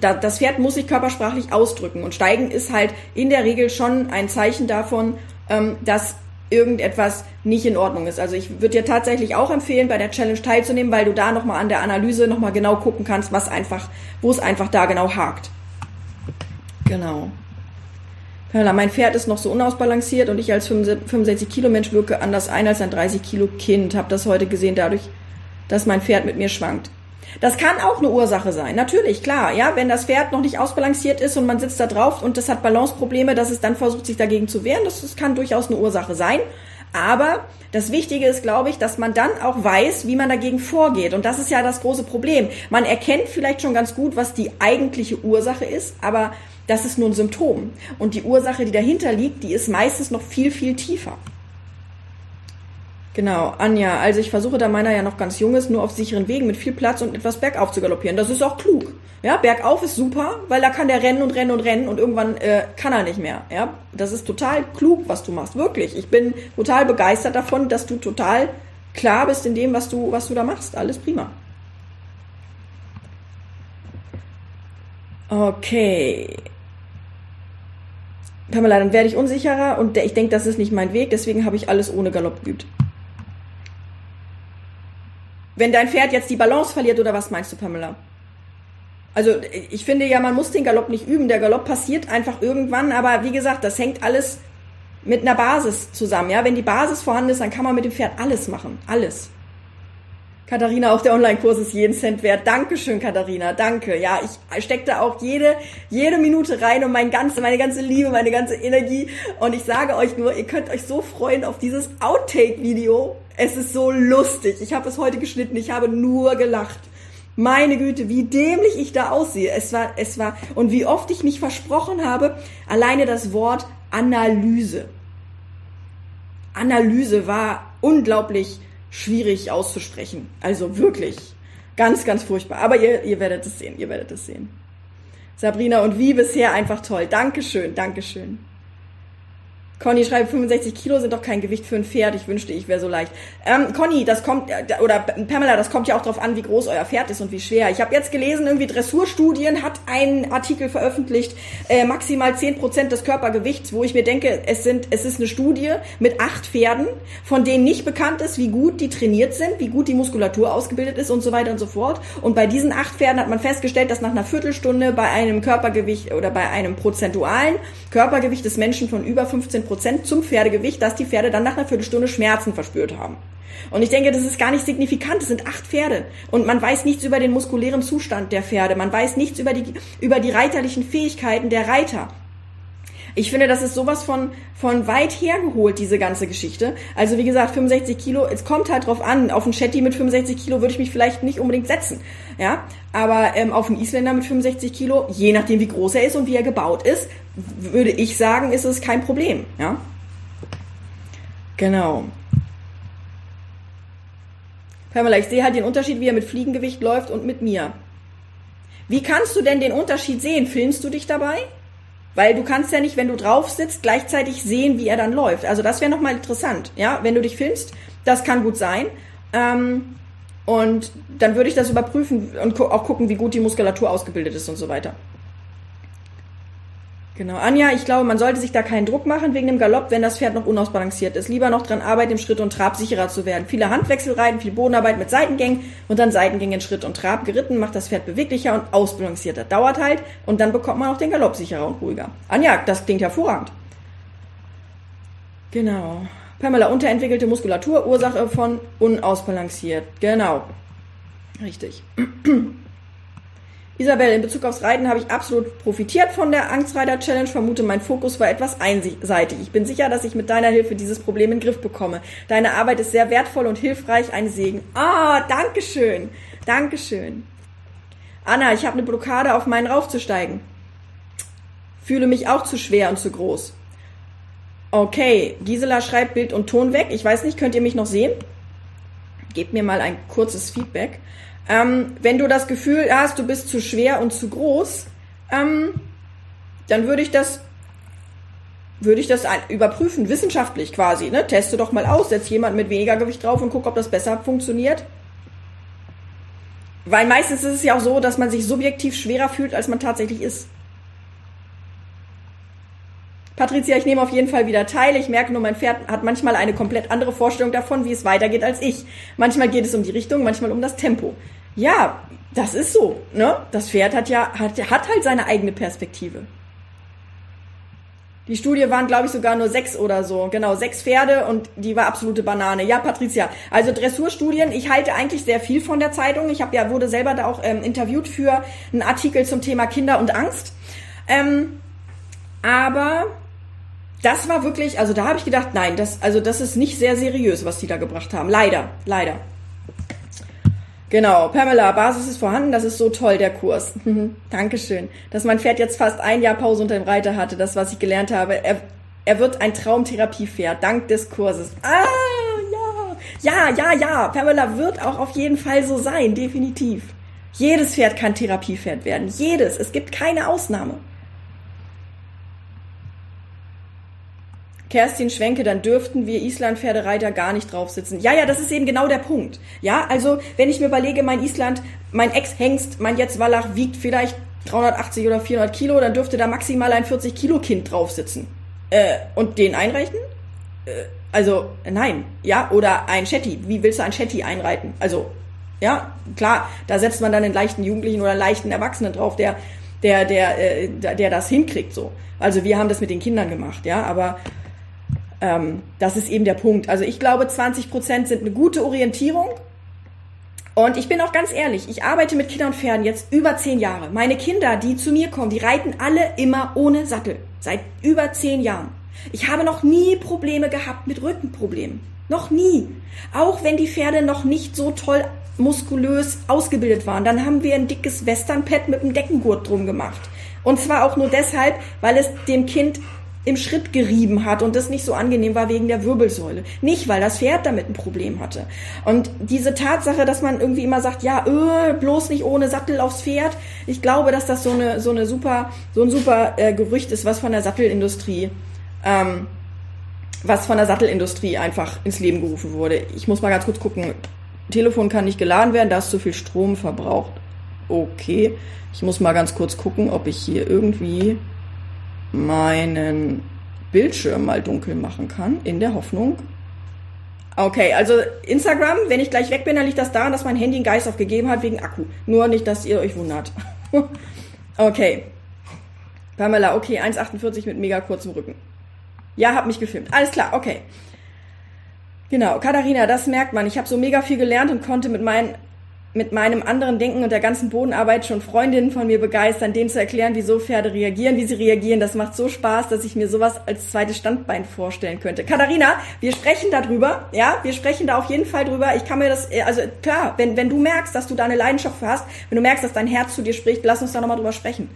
das Pferd muss sich körpersprachlich ausdrücken und steigen ist halt in der Regel schon ein Zeichen davon, ähm, dass irgendetwas nicht in Ordnung ist. Also ich würde dir tatsächlich auch empfehlen, bei der Challenge teilzunehmen, weil du da nochmal an der Analyse nochmal genau gucken kannst, was einfach, wo es einfach da genau hakt. Genau. Pamela, mein Pferd ist noch so unausbalanciert und ich als 65 Kilo Mensch wirke anders ein als ein 30 Kilo Kind. Habe das heute gesehen dadurch, dass mein Pferd mit mir schwankt. Das kann auch eine Ursache sein. Natürlich, klar. Ja, wenn das Pferd noch nicht ausbalanciert ist und man sitzt da drauf und das hat Balanceprobleme, dass es dann versucht, sich dagegen zu wehren, das, das kann durchaus eine Ursache sein. Aber das Wichtige ist, glaube ich, dass man dann auch weiß, wie man dagegen vorgeht. Und das ist ja das große Problem. Man erkennt vielleicht schon ganz gut, was die eigentliche Ursache ist, aber das ist nur ein Symptom. Und die Ursache, die dahinter liegt, die ist meistens noch viel, viel tiefer. Genau, Anja. Also ich versuche, da meiner ja noch ganz jung ist, nur auf sicheren Wegen mit viel Platz und etwas bergauf zu galoppieren. Das ist auch klug. Ja, bergauf ist super, weil da kann der rennen und rennen und rennen und irgendwann äh, kann er nicht mehr. Ja, das ist total klug, was du machst. Wirklich. Ich bin total begeistert davon, dass du total klar bist in dem, was du, was du da machst. Alles prima. Okay. Pamela, dann werde ich unsicherer und ich denke, das ist nicht mein Weg, deswegen habe ich alles ohne Galopp geübt. Wenn dein Pferd jetzt die Balance verliert oder was meinst du, Pamela? Also ich finde ja, man muss den Galopp nicht üben. Der Galopp passiert einfach irgendwann, aber wie gesagt, das hängt alles mit einer Basis zusammen. Ja, wenn die Basis vorhanden ist, dann kann man mit dem Pferd alles machen, alles. Katharina, auch der Online-Kurs ist jeden Cent wert. Dankeschön, Katharina, danke. Ja, ich stecke da auch jede, jede Minute rein und mein ganze, meine ganze Liebe, meine ganze Energie. Und ich sage euch nur, ihr könnt euch so freuen auf dieses Outtake-Video. Es ist so lustig. Ich habe es heute geschnitten. Ich habe nur gelacht. Meine Güte, wie dämlich ich da aussehe. Es war, es war, und wie oft ich mich versprochen habe, alleine das Wort Analyse. Analyse war unglaublich schwierig auszusprechen. Also wirklich ganz, ganz furchtbar. Aber ihr, ihr werdet es sehen, ihr werdet es sehen. Sabrina und wie bisher einfach toll. Dankeschön, Dankeschön. Conny schreibt, 65 Kilo sind doch kein Gewicht für ein Pferd. Ich wünschte, ich wäre so leicht. Ähm, Conny, das kommt, äh, oder Pamela, das kommt ja auch darauf an, wie groß euer Pferd ist und wie schwer. Ich habe jetzt gelesen, irgendwie Dressurstudien hat einen Artikel veröffentlicht, äh, maximal 10% des Körpergewichts, wo ich mir denke, es sind, es ist eine Studie mit acht Pferden, von denen nicht bekannt ist, wie gut die trainiert sind, wie gut die Muskulatur ausgebildet ist und so weiter und so fort. Und bei diesen acht Pferden hat man festgestellt, dass nach einer Viertelstunde bei einem Körpergewicht oder bei einem prozentualen Körpergewicht des Menschen von über 15 Prozent zum Pferdegewicht, dass die Pferde dann nach einer Viertelstunde Schmerzen verspürt haben. Und ich denke, das ist gar nicht signifikant. Es sind acht Pferde. Und man weiß nichts über den muskulären Zustand der Pferde. Man weiß nichts über die, über die reiterlichen Fähigkeiten der Reiter. Ich finde, das ist sowas von, von weit hergeholt, diese ganze Geschichte. Also wie gesagt, 65 Kilo, es kommt halt drauf an. Auf einen Shetty mit 65 Kilo würde ich mich vielleicht nicht unbedingt setzen. Ja, aber ähm, auf einen Isländer mit 65 Kilo, je nachdem wie groß er ist und wie er gebaut ist, würde ich sagen, ist es kein Problem. Ja, genau. Pamela, ich sehe halt den Unterschied, wie er mit Fliegengewicht läuft und mit mir. Wie kannst du denn den Unterschied sehen? Filmst du dich dabei? Weil du kannst ja nicht, wenn du drauf sitzt, gleichzeitig sehen, wie er dann läuft. Also das wäre nochmal interessant, ja, wenn du dich filmst, das kann gut sein. Ähm, und dann würde ich das überprüfen und auch gucken, wie gut die Muskulatur ausgebildet ist und so weiter. Genau. Anja, ich glaube, man sollte sich da keinen Druck machen wegen dem Galopp, wenn das Pferd noch unausbalanciert ist. Lieber noch dran arbeiten, im Schritt und Trab sicherer zu werden. Viele Handwechsel reiten, viel Bodenarbeit mit Seitengängen und dann Seitengänge in Schritt und Trab geritten, macht das Pferd beweglicher und ausbalancierter. Dauert halt und dann bekommt man auch den Galopp sicherer und ruhiger. Anja, das klingt hervorragend. Genau. Pamela, unterentwickelte Muskulatur, Ursache von unausbalanciert. Genau. Richtig. Isabel, in Bezug aufs Reiten habe ich absolut profitiert von der Angstreiter-Challenge. Vermute, mein Fokus war etwas einseitig. Ich bin sicher, dass ich mit deiner Hilfe dieses Problem in den Griff bekomme. Deine Arbeit ist sehr wertvoll und hilfreich. Ein Segen. Ah, Dankeschön. Dankeschön. Anna, ich habe eine Blockade, auf meinen raufzusteigen. Fühle mich auch zu schwer und zu groß. Okay, Gisela schreibt Bild und Ton weg. Ich weiß nicht, könnt ihr mich noch sehen? Gebt mir mal ein kurzes Feedback. Ähm, wenn du das Gefühl hast, du bist zu schwer und zu groß, ähm, dann würde ich das würde ich das überprüfen, wissenschaftlich quasi. Ne? Teste doch mal aus, setz jemand mit weniger Gewicht drauf und guck, ob das besser funktioniert. Weil meistens ist es ja auch so, dass man sich subjektiv schwerer fühlt, als man tatsächlich ist. Patricia, ich nehme auf jeden Fall wieder teil. Ich merke nur, mein Pferd hat manchmal eine komplett andere Vorstellung davon, wie es weitergeht als ich. Manchmal geht es um die Richtung, manchmal um das Tempo. Ja, das ist so. Ne? Das Pferd hat ja hat, hat halt seine eigene Perspektive. Die Studie waren, glaube ich, sogar nur sechs oder so. Genau, sechs Pferde und die war absolute Banane. Ja, Patricia. Also Dressurstudien, ich halte eigentlich sehr viel von der Zeitung. Ich habe ja, wurde selber da auch ähm, interviewt für einen Artikel zum Thema Kinder und Angst. Ähm, aber das war wirklich, also da habe ich gedacht, nein, das, also das ist nicht sehr seriös, was die da gebracht haben. Leider, leider. Genau, Pamela, Basis ist vorhanden, das ist so toll, der Kurs. Dankeschön. Dass mein Pferd jetzt fast ein Jahr Pause unter dem Reiter hatte, das, was ich gelernt habe. Er, er wird ein Traumtherapiepferd, dank des Kurses. Ah, ja. Ja, ja, ja. Pamela wird auch auf jeden Fall so sein, definitiv. Jedes Pferd kann Therapiepferd werden. Jedes. Es gibt keine Ausnahme. Kerstin Schwenke, dann dürften wir Island-Pferdereiter gar nicht drauf sitzen. Ja, ja, das ist eben genau der Punkt. Ja, also wenn ich mir überlege, mein Island, mein Ex-Hengst, mein jetzt Wallach wiegt vielleicht 380 oder 400 Kilo, dann dürfte da maximal ein 40 Kilo Kind drauf sitzen. Äh, und den einreichen? Äh, also, nein. Ja, oder ein Shetty. Wie willst du ein Shetty einreiten? Also, ja, klar, da setzt man dann einen leichten Jugendlichen oder einen leichten Erwachsenen drauf, der, der, der, äh, der das hinkriegt, so. Also wir haben das mit den Kindern gemacht, ja, aber ähm, das ist eben der Punkt. Also ich glaube, 20 Prozent sind eine gute Orientierung. Und ich bin auch ganz ehrlich, ich arbeite mit Kindern und Pferden jetzt über zehn Jahre. Meine Kinder, die zu mir kommen, die reiten alle immer ohne Sattel. Seit über zehn Jahren. Ich habe noch nie Probleme gehabt mit Rückenproblemen. Noch nie. Auch wenn die Pferde noch nicht so toll muskulös ausgebildet waren. Dann haben wir ein dickes Westernpad mit einem Deckengurt drum gemacht. Und zwar auch nur deshalb, weil es dem Kind im Schritt gerieben hat und das nicht so angenehm war wegen der Wirbelsäule. Nicht, weil das Pferd damit ein Problem hatte. Und diese Tatsache, dass man irgendwie immer sagt, ja, öh, bloß nicht ohne Sattel aufs Pferd, ich glaube, dass das so eine, so eine super, so ein super äh, Gerücht ist, was von der Sattelindustrie, ähm, was von der Sattelindustrie einfach ins Leben gerufen wurde. Ich muss mal ganz kurz gucken. Telefon kann nicht geladen werden, da ist zu viel Strom verbraucht. Okay. Ich muss mal ganz kurz gucken, ob ich hier irgendwie meinen Bildschirm mal dunkel machen kann, in der Hoffnung. Okay, also Instagram, wenn ich gleich weg bin, dann liegt das daran, dass mein Handy einen Geist aufgegeben hat wegen Akku. Nur nicht, dass ihr euch wundert. okay. Pamela, okay, 1,48 mit mega kurzem Rücken. Ja, hab mich gefilmt. Alles klar, okay. Genau, Katharina, das merkt man. Ich habe so mega viel gelernt und konnte mit meinen mit meinem anderen Denken und der ganzen Bodenarbeit schon Freundinnen von mir begeistern, denen zu erklären, wieso Pferde reagieren, wie sie reagieren. Das macht so Spaß, dass ich mir sowas als zweites Standbein vorstellen könnte. Katharina, wir sprechen darüber, ja, wir sprechen da auf jeden Fall drüber. Ich kann mir das, äh, also klar, wenn, wenn du merkst, dass du da eine Leidenschaft für hast, wenn du merkst, dass dein Herz zu dir spricht, lass uns da nochmal drüber sprechen.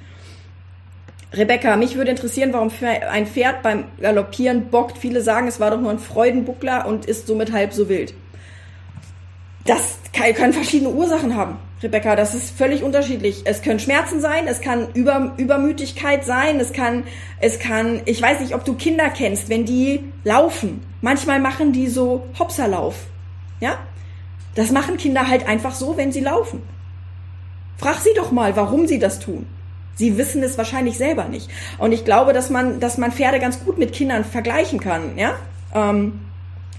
Rebecca, mich würde interessieren, warum ein Pferd beim Galoppieren bockt. Viele sagen, es war doch nur ein Freudenbuckler und ist somit halb so wild. Das können verschiedene Ursachen haben, Rebecca. Das ist völlig unterschiedlich. Es können Schmerzen sein, es kann Über, Übermütigkeit sein, es kann, es kann, ich weiß nicht, ob du Kinder kennst, wenn die laufen. Manchmal machen die so Hopserlauf. Ja? Das machen Kinder halt einfach so, wenn sie laufen. Frag sie doch mal, warum sie das tun. Sie wissen es wahrscheinlich selber nicht. Und ich glaube, dass man, dass man Pferde ganz gut mit Kindern vergleichen kann, ja? Ähm,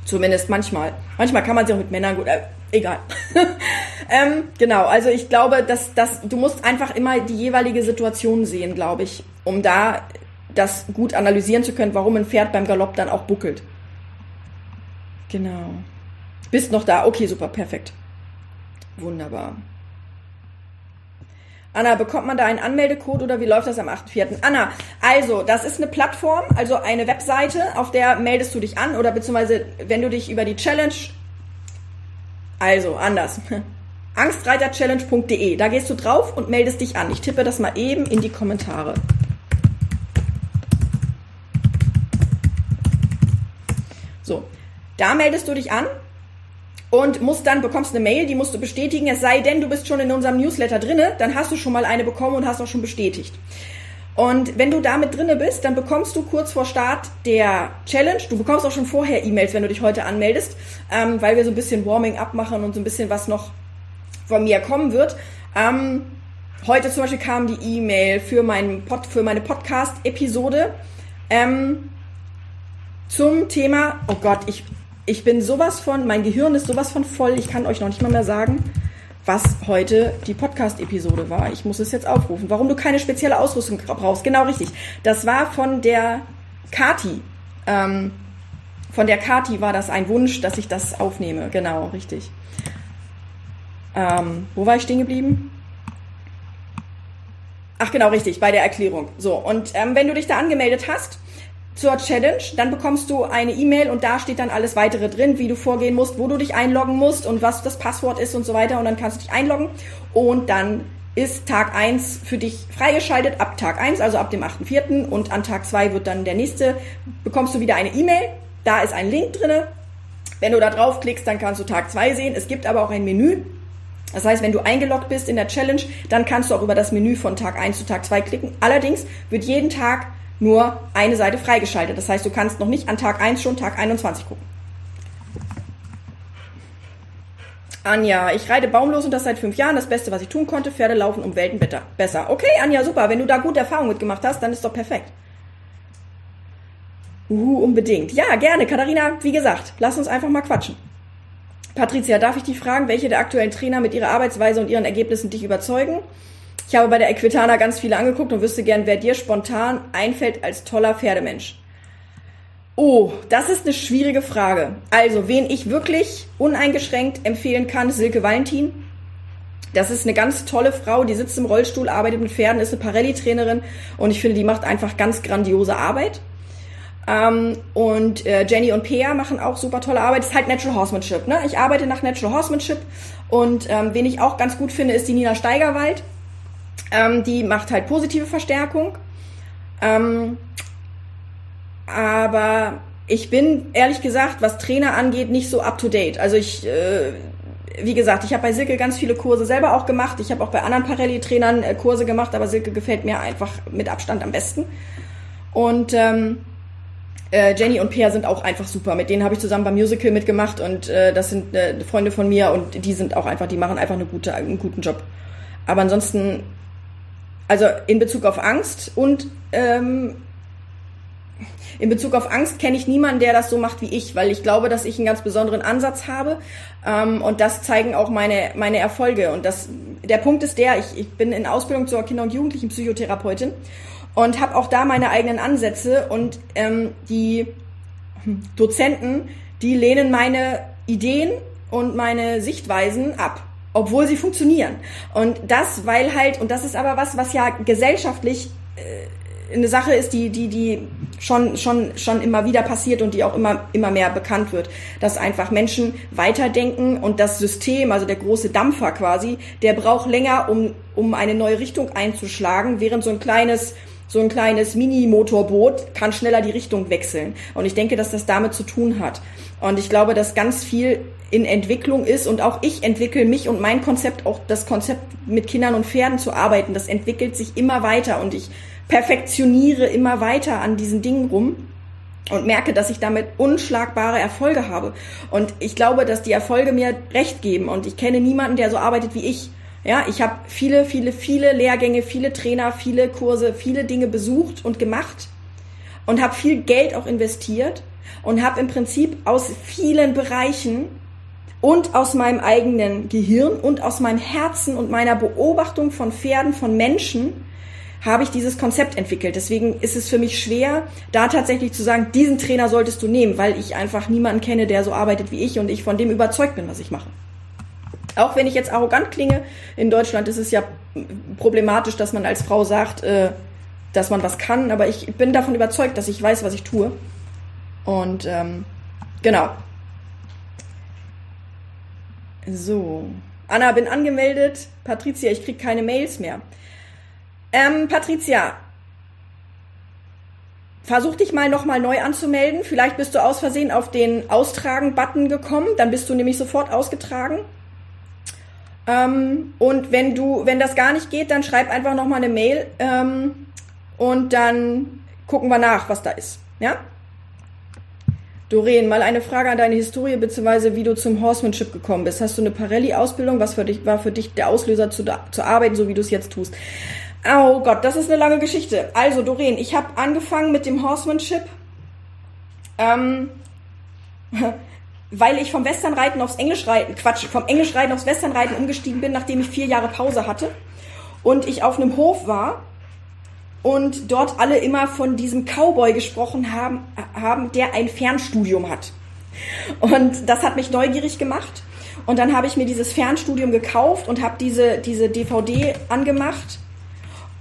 zumindest manchmal. Manchmal kann man sie auch mit Männern gut. Äh, egal. ähm, genau, also ich glaube, dass, dass du musst einfach immer die jeweilige Situation sehen, glaube ich, um da das gut analysieren zu können, warum ein Pferd beim Galopp dann auch buckelt. Genau. Bist noch da? Okay, super, perfekt. Wunderbar. Anna, bekommt man da einen Anmeldecode oder wie läuft das am 8.4.? Anna, also, das ist eine Plattform, also eine Webseite, auf der meldest du dich an oder beziehungsweise, wenn du dich über die Challenge also, anders. Angstreiterchallenge.de. Da gehst du drauf und meldest dich an. Ich tippe das mal eben in die Kommentare. So, da meldest du dich an und musst dann bekommst eine Mail, die musst du bestätigen. Es sei denn, du bist schon in unserem Newsletter drinne, dann hast du schon mal eine bekommen und hast auch schon bestätigt. Und wenn du damit drinne bist, dann bekommst du kurz vor Start der Challenge, du bekommst auch schon vorher E-Mails, wenn du dich heute anmeldest, ähm, weil wir so ein bisschen Warming-up machen und so ein bisschen was noch von mir kommen wird. Ähm, heute zum Beispiel kam die E-Mail für, meinen Pod, für meine Podcast-Episode ähm, zum Thema, oh Gott, ich, ich bin sowas von, mein Gehirn ist sowas von voll, ich kann euch noch nicht mal mehr sagen was heute die Podcast-Episode war. Ich muss es jetzt aufrufen. Warum du keine spezielle Ausrüstung brauchst. Genau richtig. Das war von der Kati. Ähm, von der Kati war das ein Wunsch, dass ich das aufnehme. Genau, richtig. Ähm, wo war ich stehen geblieben? Ach genau, richtig, bei der Erklärung. So, und ähm, wenn du dich da angemeldet hast, zur Challenge. Dann bekommst du eine E-Mail und da steht dann alles weitere drin, wie du vorgehen musst, wo du dich einloggen musst und was das Passwort ist und so weiter. Und dann kannst du dich einloggen und dann ist Tag 1 für dich freigeschaltet ab Tag 1, also ab dem 8.4. und an Tag 2 wird dann der nächste, bekommst du wieder eine E-Mail, da ist ein Link drinne. Wenn du da draufklickst, dann kannst du Tag 2 sehen. Es gibt aber auch ein Menü. Das heißt, wenn du eingeloggt bist in der Challenge, dann kannst du auch über das Menü von Tag 1 zu Tag 2 klicken. Allerdings wird jeden Tag nur eine Seite freigeschaltet. Das heißt, du kannst noch nicht an Tag 1 schon Tag 21 gucken. Anja, ich reite baumlos und das seit fünf Jahren. Das Beste, was ich tun konnte, Pferde laufen um Welten besser. Okay, Anja, super. Wenn du da gute Erfahrungen mitgemacht hast, dann ist doch perfekt. Uh, unbedingt. Ja, gerne. Katharina, wie gesagt, lass uns einfach mal quatschen. Patricia, darf ich dich fragen, welche der aktuellen Trainer mit ihrer Arbeitsweise und ihren Ergebnissen dich überzeugen? Ich habe bei der Equitana ganz viele angeguckt und wüsste gern, wer dir spontan einfällt als toller Pferdemensch. Oh, das ist eine schwierige Frage. Also, wen ich wirklich uneingeschränkt empfehlen kann, Silke Valentin. Das ist eine ganz tolle Frau, die sitzt im Rollstuhl, arbeitet mit Pferden, ist eine Parelli-Trainerin und ich finde, die macht einfach ganz grandiose Arbeit. Ähm, und äh, Jenny und Pea machen auch super tolle Arbeit. Das ist halt Natural Horsemanship. Ne? Ich arbeite nach Natural Horsemanship. Und ähm, wen ich auch ganz gut finde, ist die Nina Steigerwald. Ähm, die macht halt positive Verstärkung. Ähm, aber ich bin ehrlich gesagt, was Trainer angeht, nicht so up to date. Also ich, äh, wie gesagt, ich habe bei Silke ganz viele Kurse selber auch gemacht. Ich habe auch bei anderen Parelli-Trainern äh, Kurse gemacht, aber Silke gefällt mir einfach mit Abstand am besten. Und ähm, äh, Jenny und Peer sind auch einfach super. Mit denen habe ich zusammen beim Musical mitgemacht und äh, das sind äh, Freunde von mir und die sind auch einfach, die machen einfach eine gute, einen guten Job. Aber ansonsten, also in Bezug auf Angst und ähm, in Bezug auf Angst kenne ich niemanden, der das so macht wie ich, weil ich glaube, dass ich einen ganz besonderen Ansatz habe ähm, und das zeigen auch meine, meine Erfolge. Und das, der Punkt ist der, ich, ich bin in Ausbildung zur Kinder- und Jugendlichen Psychotherapeutin und habe auch da meine eigenen Ansätze und ähm, die Dozenten, die lehnen meine Ideen und meine Sichtweisen ab obwohl sie funktionieren. Und das, weil halt, und das ist aber was, was ja gesellschaftlich äh, eine Sache ist, die, die, die schon, schon, schon immer wieder passiert und die auch immer, immer mehr bekannt wird, dass einfach Menschen weiterdenken und das System, also der große Dampfer quasi, der braucht länger, um, um eine neue Richtung einzuschlagen, während so ein kleines, so ein kleines Mini-Motorboot kann schneller die Richtung wechseln. Und ich denke, dass das damit zu tun hat. Und ich glaube, dass ganz viel in Entwicklung ist und auch ich entwickle mich und mein Konzept, auch das Konzept mit Kindern und Pferden zu arbeiten, das entwickelt sich immer weiter und ich perfektioniere immer weiter an diesen Dingen rum und merke, dass ich damit unschlagbare Erfolge habe. Und ich glaube, dass die Erfolge mir recht geben. Und ich kenne niemanden, der so arbeitet wie ich. Ja, ich habe viele, viele, viele Lehrgänge, viele Trainer, viele Kurse, viele Dinge besucht und gemacht und habe viel Geld auch investiert und habe im Prinzip aus vielen Bereichen und aus meinem eigenen Gehirn und aus meinem Herzen und meiner Beobachtung von Pferden, von Menschen habe ich dieses Konzept entwickelt. Deswegen ist es für mich schwer, da tatsächlich zu sagen, diesen Trainer solltest du nehmen, weil ich einfach niemanden kenne, der so arbeitet wie ich und ich von dem überzeugt bin, was ich mache. Auch wenn ich jetzt arrogant klinge, in Deutschland ist es ja problematisch, dass man als Frau sagt, äh, dass man was kann, aber ich bin davon überzeugt, dass ich weiß, was ich tue. Und ähm, genau. So. Anna, bin angemeldet. Patricia, ich krieg keine Mails mehr. Ähm, Patricia, versuch dich mal nochmal neu anzumelden. Vielleicht bist du aus Versehen auf den Austragen-Button gekommen. Dann bist du nämlich sofort ausgetragen. Ähm, und wenn du, wenn das gar nicht geht, dann schreib einfach nochmal eine Mail ähm, und dann gucken wir nach, was da ist. Ja? Doreen, mal eine Frage an deine Historie bzw. wie du zum Horsemanship gekommen bist. Hast du eine Parelli-Ausbildung? Was für dich, war für dich der Auslöser zu, zu arbeiten, so wie du es jetzt tust? Oh Gott, das ist eine lange Geschichte. Also, Doreen, ich habe angefangen mit dem Horsemanship, ähm, weil ich vom Westernreiten aufs Englischreiten, Quatsch, vom Englischreiten aufs Westernreiten umgestiegen bin, nachdem ich vier Jahre Pause hatte und ich auf einem Hof war und dort alle immer von diesem Cowboy gesprochen haben, haben der ein Fernstudium hat. Und das hat mich neugierig gemacht. Und dann habe ich mir dieses Fernstudium gekauft und habe diese, diese DVD angemacht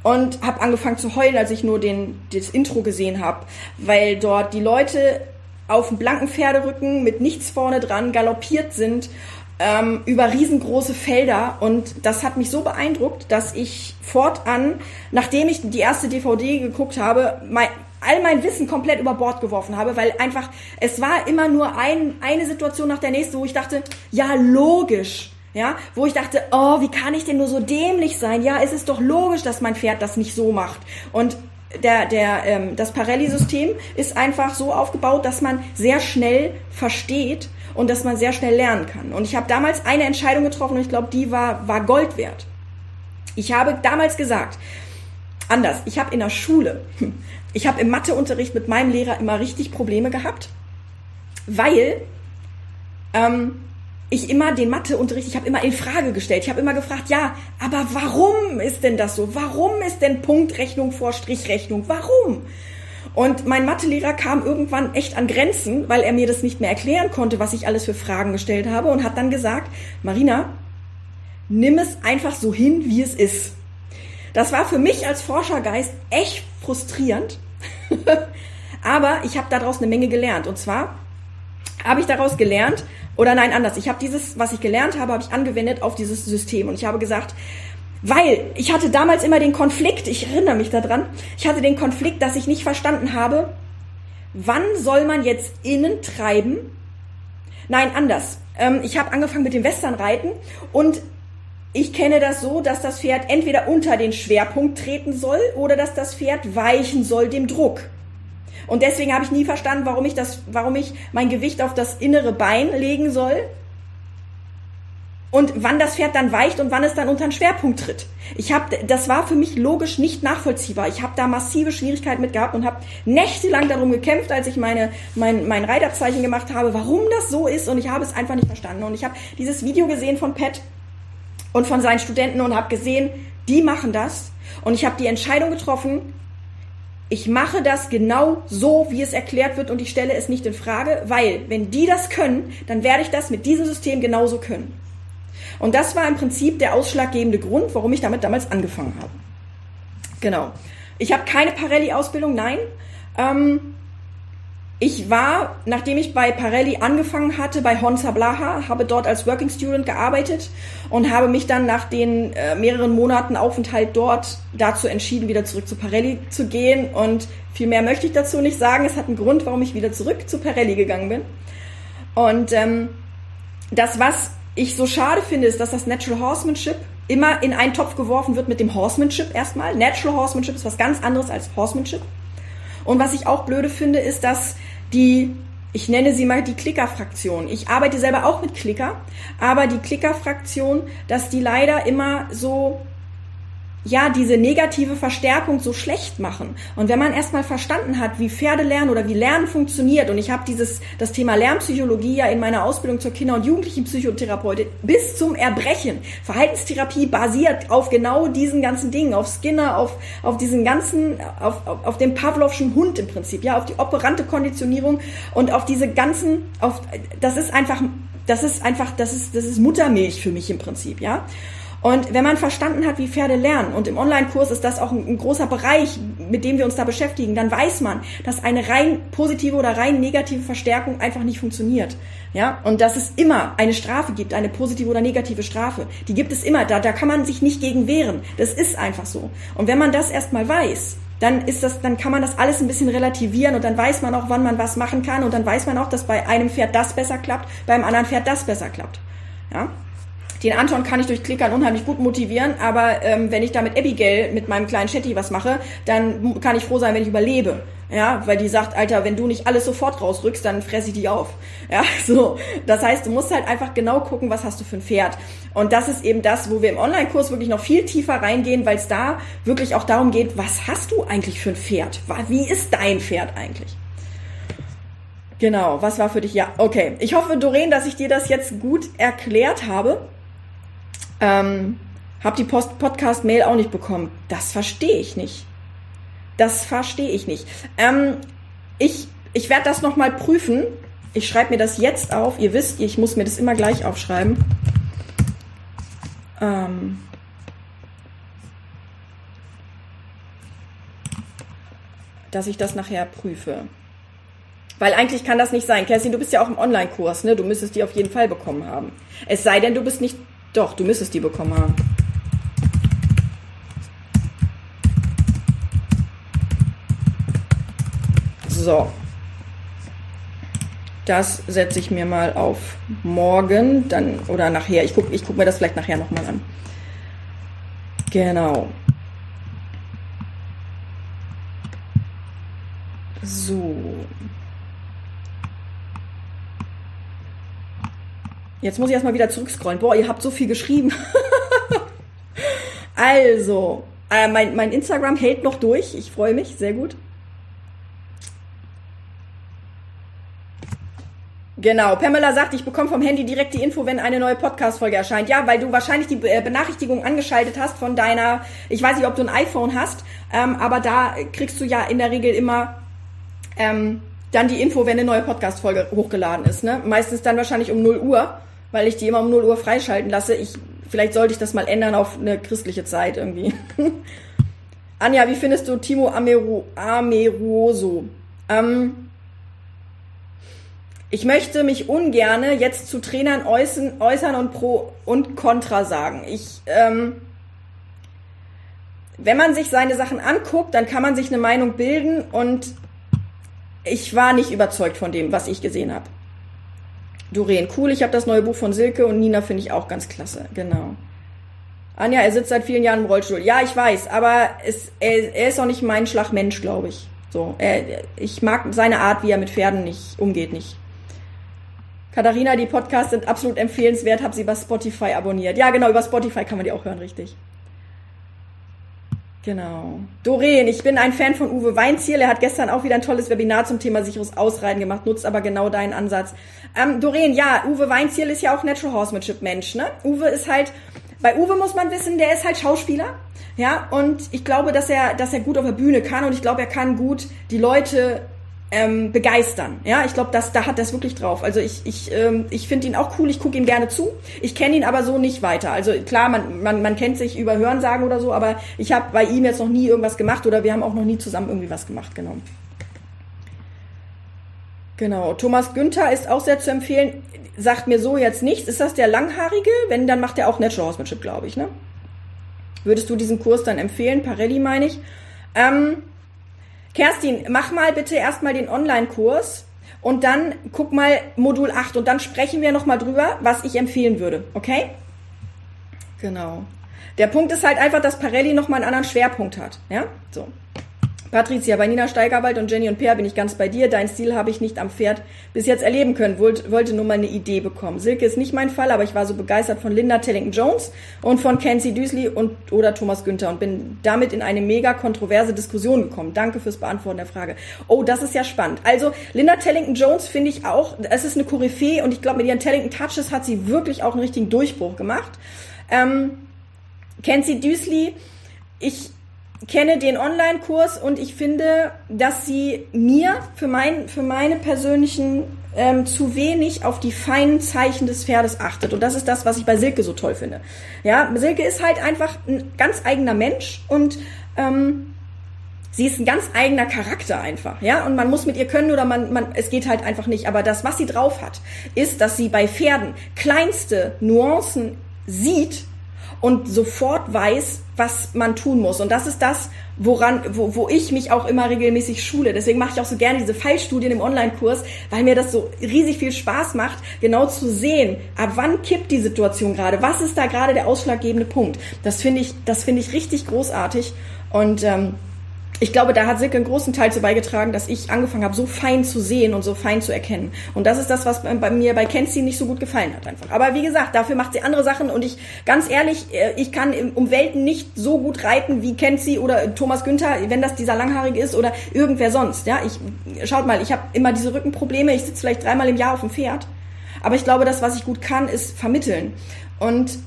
und habe angefangen zu heulen, als ich nur den, das Intro gesehen habe, weil dort die Leute auf dem blanken Pferderücken mit nichts vorne dran galoppiert sind ähm, über riesengroße Felder und das hat mich so beeindruckt, dass ich fortan, nachdem ich die erste DVD geguckt habe, mein, all mein Wissen komplett über Bord geworfen habe, weil einfach es war immer nur ein, eine Situation nach der nächsten, wo ich dachte, ja logisch, ja, wo ich dachte, oh, wie kann ich denn nur so dämlich sein? Ja, es ist doch logisch, dass mein Pferd das nicht so macht. Und der, der, ähm, das Parelli-System ist einfach so aufgebaut, dass man sehr schnell versteht und dass man sehr schnell lernen kann. Und ich habe damals eine Entscheidung getroffen und ich glaube, die war, war Gold wert. Ich habe damals gesagt, anders, ich habe in der Schule, ich habe im Matheunterricht mit meinem Lehrer immer richtig Probleme gehabt, weil ähm, ich immer den Matheunterricht, ich habe immer in Frage gestellt. Ich habe immer gefragt, ja, aber warum ist denn das so? Warum ist denn Punktrechnung vor Strichrechnung? Warum? Und mein Mathelehrer kam irgendwann echt an Grenzen, weil er mir das nicht mehr erklären konnte, was ich alles für Fragen gestellt habe und hat dann gesagt, Marina, nimm es einfach so hin, wie es ist. Das war für mich als Forschergeist echt frustrierend. Aber ich habe daraus eine Menge gelernt. Und zwar habe ich daraus gelernt, oder nein, anders. Ich habe dieses, was ich gelernt habe, habe ich angewendet auf dieses System. Und ich habe gesagt, weil ich hatte damals immer den Konflikt, ich erinnere mich daran, ich hatte den Konflikt, dass ich nicht verstanden habe, wann soll man jetzt innen treiben? Nein, anders. Ähm, ich habe angefangen mit dem Westernreiten und ich kenne das so, dass das Pferd entweder unter den Schwerpunkt treten soll oder dass das Pferd weichen soll dem Druck. Und deswegen habe ich nie verstanden, warum ich das, warum ich mein Gewicht auf das innere Bein legen soll und wann das Pferd dann weicht und wann es dann unter den Schwerpunkt tritt. Ich habe, das war für mich logisch nicht nachvollziehbar. Ich habe da massive Schwierigkeiten mit gehabt und habe nächtelang darum gekämpft, als ich meine mein mein Reiterzeichen gemacht habe, warum das so ist und ich habe es einfach nicht verstanden. Und ich habe dieses Video gesehen von Pat und von seinen Studenten und habe gesehen, die machen das und ich habe die Entscheidung getroffen, ich mache das genau so, wie es erklärt wird und ich stelle es nicht in Frage, weil wenn die das können, dann werde ich das mit diesem System genauso können. Und das war im Prinzip der ausschlaggebende Grund, warum ich damit damals angefangen habe. Genau. Ich habe keine Parelli-Ausbildung, nein. Ähm, ich war, nachdem ich bei Parelli angefangen hatte, bei Honza Blaha, habe dort als Working Student gearbeitet und habe mich dann nach den äh, mehreren Monaten Aufenthalt dort dazu entschieden, wieder zurück zu Parelli zu gehen. Und viel mehr möchte ich dazu nicht sagen. Es hat einen Grund, warum ich wieder zurück zu Parelli gegangen bin. Und ähm, das, was ich so schade finde, ist, dass das Natural Horsemanship immer in einen Topf geworfen wird mit dem Horsemanship erstmal. Natural Horsemanship ist was ganz anderes als Horsemanship. Und was ich auch blöde finde, ist, dass die, ich nenne sie mal die Klicker-Fraktion. Ich arbeite selber auch mit Klicker, aber die Klicker-Fraktion, dass die leider immer so ja, diese negative Verstärkung so schlecht machen. Und wenn man erstmal verstanden hat, wie Pferde lernen oder wie Lernen funktioniert, und ich habe dieses das Thema Lernpsychologie ja in meiner Ausbildung zur Kinder- und Jugendlichenpsychotherapeutin bis zum Erbrechen. Verhaltenstherapie basiert auf genau diesen ganzen Dingen, auf Skinner, auf, auf diesen ganzen, auf, auf, auf dem Pavlovschen Hund im Prinzip, ja, auf die operante Konditionierung und auf diese ganzen, auf, das ist einfach, das ist einfach, das ist, das ist Muttermilch für mich im Prinzip, ja. Und wenn man verstanden hat, wie Pferde lernen, und im Online-Kurs ist das auch ein, ein, großer Bereich, mit dem wir uns da beschäftigen, dann weiß man, dass eine rein positive oder rein negative Verstärkung einfach nicht funktioniert. Ja, und dass es immer eine Strafe gibt, eine positive oder negative Strafe. Die gibt es immer, da, da kann man sich nicht gegen wehren. Das ist einfach so. Und wenn man das erstmal weiß, dann ist das, dann kann man das alles ein bisschen relativieren und dann weiß man auch, wann man was machen kann und dann weiß man auch, dass bei einem Pferd das besser klappt, beim anderen Pferd das besser klappt. Ja, den Anton kann ich durch Klickern unheimlich gut motivieren, aber ähm, wenn ich da mit Abigail, mit meinem kleinen Chatty was mache, dann kann ich froh sein, wenn ich überlebe. Ja, weil die sagt, Alter, wenn du nicht alles sofort rausrückst, dann fresse ich dich auf. Ja, so. Das heißt, du musst halt einfach genau gucken, was hast du für ein Pferd. Und das ist eben das, wo wir im Online-Kurs wirklich noch viel tiefer reingehen, weil es da wirklich auch darum geht, was hast du eigentlich für ein Pferd? Wie ist dein Pferd eigentlich? Genau, was war für dich? Ja, okay. Ich hoffe, Doreen, dass ich dir das jetzt gut erklärt habe. Ähm, hab die Podcast-Mail auch nicht bekommen. Das verstehe ich nicht. Das verstehe ich nicht. Ähm, ich ich werde das nochmal prüfen. Ich schreibe mir das jetzt auf. Ihr wisst, ich muss mir das immer gleich aufschreiben. Ähm, dass ich das nachher prüfe. Weil eigentlich kann das nicht sein. Kerstin, du bist ja auch im Online-Kurs, ne? Du müsstest die auf jeden Fall bekommen haben. Es sei denn, du bist nicht doch, du müsstest die bekommen haben. So. Das setze ich mir mal auf morgen, dann oder nachher. Ich gucke ich guck mir das vielleicht nachher nochmal an. Genau. So. Jetzt muss ich erstmal wieder zurückscrollen. Boah, ihr habt so viel geschrieben. also, äh, mein, mein Instagram hält noch durch. Ich freue mich, sehr gut. Genau, Pamela sagt, ich bekomme vom Handy direkt die Info, wenn eine neue Podcast-Folge erscheint. Ja, weil du wahrscheinlich die äh, Benachrichtigung angeschaltet hast von deiner, ich weiß nicht, ob du ein iPhone hast, ähm, aber da kriegst du ja in der Regel immer ähm, dann die Info, wenn eine neue Podcast-Folge hochgeladen ist. Ne? Meistens dann wahrscheinlich um 0 Uhr weil ich die immer um 0 Uhr freischalten lasse. Ich, vielleicht sollte ich das mal ändern auf eine christliche Zeit irgendwie. Anja, wie findest du Timo Ameru, Ameruoso? Ähm, ich möchte mich ungerne jetzt zu Trainern äußern, äußern und Pro und Contra sagen. Ich, ähm, wenn man sich seine Sachen anguckt, dann kann man sich eine Meinung bilden und ich war nicht überzeugt von dem, was ich gesehen habe. Doreen, cool, ich habe das neue Buch von Silke und Nina finde ich auch ganz klasse, genau. Anja, er sitzt seit vielen Jahren im Rollstuhl. Ja, ich weiß, aber es, er, er ist auch nicht mein Schlagmensch, glaube ich. So, er, ich mag seine Art, wie er mit Pferden nicht umgeht, nicht. Katharina, die Podcasts sind absolut empfehlenswert, habe sie bei Spotify abonniert. Ja, genau, über Spotify kann man die auch hören, richtig. Genau. Doreen, ich bin ein Fan von Uwe Weinziel. Er hat gestern auch wieder ein tolles Webinar zum Thema sicheres Ausreiten gemacht, nutzt aber genau deinen Ansatz. Ähm, Doreen, ja, Uwe Weinziel ist ja auch Natural Horsemanship Mensch, ne? Uwe ist halt, bei Uwe muss man wissen, der ist halt Schauspieler. Ja, und ich glaube, dass er, dass er gut auf der Bühne kann und ich glaube, er kann gut die Leute ähm, begeistern. Ja, ich glaube, das, da hat das wirklich drauf. Also ich, ich, ähm, ich finde ihn auch cool, ich gucke ihm gerne zu. Ich kenne ihn aber so nicht weiter. Also klar, man, man, man kennt sich über Hörensagen oder so, aber ich habe bei ihm jetzt noch nie irgendwas gemacht oder wir haben auch noch nie zusammen irgendwie was gemacht, genau. Genau. Thomas Günther ist auch sehr zu empfehlen. Sagt mir so jetzt nichts. Ist das der Langhaarige? Wenn, dann macht er auch Natural Horsemanship, glaube ich, ne? Würdest du diesen Kurs dann empfehlen? Parelli meine ich. Ähm, Kerstin, mach mal bitte erstmal den Online-Kurs und dann guck mal Modul 8 und dann sprechen wir nochmal drüber, was ich empfehlen würde, okay? Genau. Der Punkt ist halt einfach, dass Parelli nochmal einen anderen Schwerpunkt hat, ja? So. Patricia, bei Nina Steigerwald und Jenny und Per bin ich ganz bei dir. Dein Stil habe ich nicht am Pferd bis jetzt erleben können. Wollte, nur mal eine Idee bekommen. Silke ist nicht mein Fall, aber ich war so begeistert von Linda Tellington-Jones und von Kenzie Düsli und oder Thomas Günther und bin damit in eine mega kontroverse Diskussion gekommen. Danke fürs Beantworten der Frage. Oh, das ist ja spannend. Also Linda Tellington-Jones finde ich auch, es ist eine Koryphäe und ich glaube, mit ihren Tellington Touches hat sie wirklich auch einen richtigen Durchbruch gemacht. Ähm, Kenzie Düsli, ich kenne den Online-Kurs und ich finde, dass sie mir für, mein, für meine persönlichen ähm, zu wenig auf die feinen Zeichen des Pferdes achtet. Und das ist das, was ich bei Silke so toll finde. Ja, Silke ist halt einfach ein ganz eigener Mensch und ähm, sie ist ein ganz eigener Charakter einfach, ja, und man muss mit ihr können oder man, man, es geht halt einfach nicht. Aber das, was sie drauf hat, ist, dass sie bei Pferden kleinste Nuancen sieht und sofort weiß, was man tun muss. Und das ist das, woran, wo, wo ich mich auch immer regelmäßig schule. Deswegen mache ich auch so gerne diese Fallstudien im Online-Kurs, weil mir das so riesig viel Spaß macht, genau zu sehen, ab wann kippt die Situation gerade, was ist da gerade der ausschlaggebende Punkt. Das finde ich, das finde ich richtig großartig. Und ähm, ich glaube, da hat Silke einen großen Teil zu beigetragen, dass ich angefangen habe, so fein zu sehen und so fein zu erkennen. Und das ist das, was bei mir bei Kenzie nicht so gut gefallen hat einfach. Aber wie gesagt, dafür macht sie andere Sachen und ich, ganz ehrlich, äh, ich kann um Welten nicht so gut reiten wie Kenzie oder Thomas Günther, wenn das dieser Langhaarige ist oder irgendwer sonst. Ja, ich, schaut mal, ich habe immer diese Rückenprobleme, ich sitze vielleicht dreimal im Jahr auf dem Pferd. Aber ich glaube, das, was ich gut kann, ist vermitteln. Und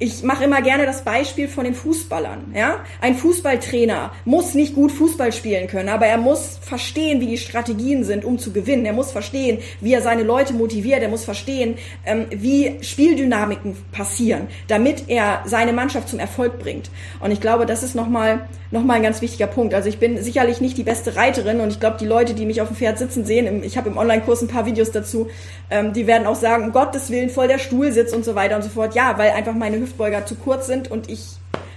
ich mache immer gerne das Beispiel von den Fußballern. Ja? Ein Fußballtrainer muss nicht gut Fußball spielen können, aber er muss verstehen, wie die Strategien sind, um zu gewinnen. Er muss verstehen, wie er seine Leute motiviert. Er muss verstehen, ähm, wie Spieldynamiken passieren, damit er seine Mannschaft zum Erfolg bringt. Und ich glaube, das ist nochmal noch mal ein ganz wichtiger Punkt. Also ich bin sicherlich nicht die beste Reiterin und ich glaube, die Leute, die mich auf dem Pferd sitzen sehen, ich habe im Online-Kurs ein paar Videos dazu, ähm, die werden auch sagen, um Gottes Willen voll der Stuhl sitzt und so weiter und so fort. Ja, weil einfach meine Hüftbeuger zu kurz sind und ich,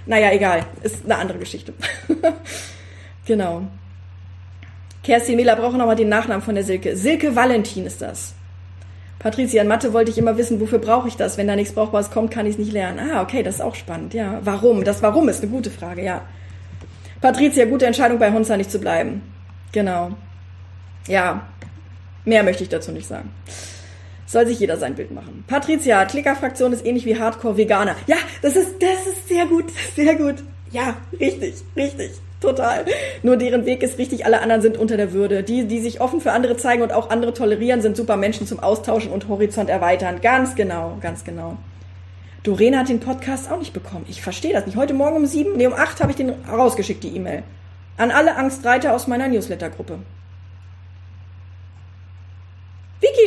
naja, egal, ist eine andere Geschichte. genau. Kerstin Miller braucht nochmal den Nachnamen von der Silke. Silke Valentin ist das. Patricia, in Mathe wollte ich immer wissen, wofür brauche ich das? Wenn da nichts Brauchbares kommt, kann ich es nicht lernen. Ah, okay, das ist auch spannend, ja. Warum? Das Warum ist eine gute Frage, ja. Patricia, gute Entscheidung bei Hunza nicht zu bleiben. Genau. Ja, mehr möchte ich dazu nicht sagen. Soll sich jeder sein Bild machen. Patricia, Klickerfraktion ist ähnlich wie Hardcore-Veganer. Ja, das ist, das ist sehr gut, sehr gut. Ja, richtig, richtig, total. Nur deren Weg ist richtig, alle anderen sind unter der Würde. Die, die sich offen für andere zeigen und auch andere tolerieren, sind super Menschen zum Austauschen und Horizont erweitern. Ganz genau, ganz genau. Doreen hat den Podcast auch nicht bekommen. Ich verstehe das nicht. Heute Morgen um sieben, nee, um acht habe ich den rausgeschickt, die E-Mail. An alle Angstreiter aus meiner Newsletter-Gruppe.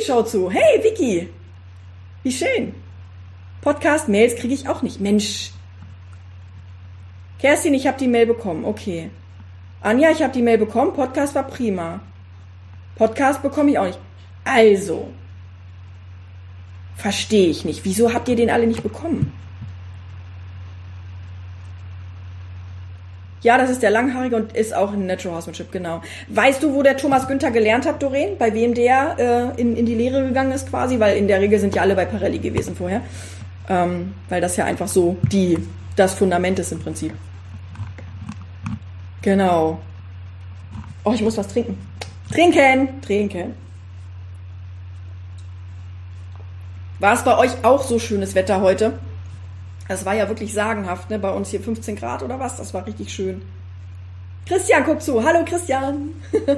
Schaut zu. Hey, Vicky. Wie schön. Podcast-Mails kriege ich auch nicht. Mensch. Kerstin, ich habe die Mail bekommen. Okay. Anja, ich habe die Mail bekommen. Podcast war prima. Podcast bekomme ich auch nicht. Also, verstehe ich nicht. Wieso habt ihr den alle nicht bekommen? Ja, das ist der Langhaarige und ist auch ein Natural Horsemanship, genau. Weißt du, wo der Thomas Günther gelernt hat, Doreen? Bei wem der äh, in, in die Lehre gegangen ist quasi? Weil in der Regel sind ja alle bei Parelli gewesen vorher. Ähm, weil das ja einfach so die, das Fundament ist im Prinzip. Genau. Oh, ich muss was trinken. Trinken, trinken. War es bei euch auch so schönes Wetter heute? Es war ja wirklich sagenhaft, ne? Bei uns hier 15 Grad oder was? Das war richtig schön. Christian, guck zu. Hallo Christian.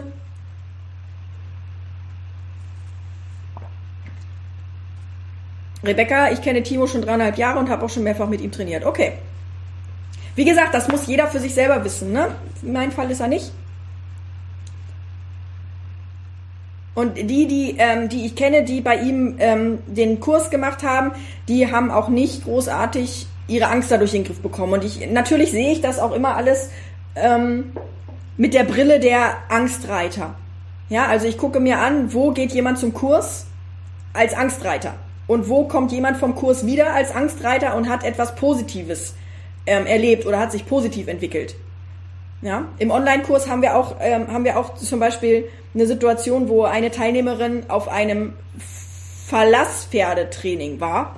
Rebecca, ich kenne Timo schon dreieinhalb Jahre und habe auch schon mehrfach mit ihm trainiert. Okay. Wie gesagt, das muss jeder für sich selber wissen. Ne? Mein Fall ist er nicht. Und die, die, ähm, die ich kenne, die bei ihm ähm, den Kurs gemacht haben, die haben auch nicht großartig ihre Angst dadurch in den Griff bekommen. Und ich natürlich sehe ich das auch immer alles ähm, mit der Brille der Angstreiter. Ja, also ich gucke mir an, wo geht jemand zum Kurs als Angstreiter und wo kommt jemand vom Kurs wieder als Angstreiter und hat etwas Positives ähm, erlebt oder hat sich positiv entwickelt. Ja, im Online-Kurs haben wir auch ähm, haben wir auch zum Beispiel eine Situation, wo eine Teilnehmerin auf einem Verlasspferdetraining war.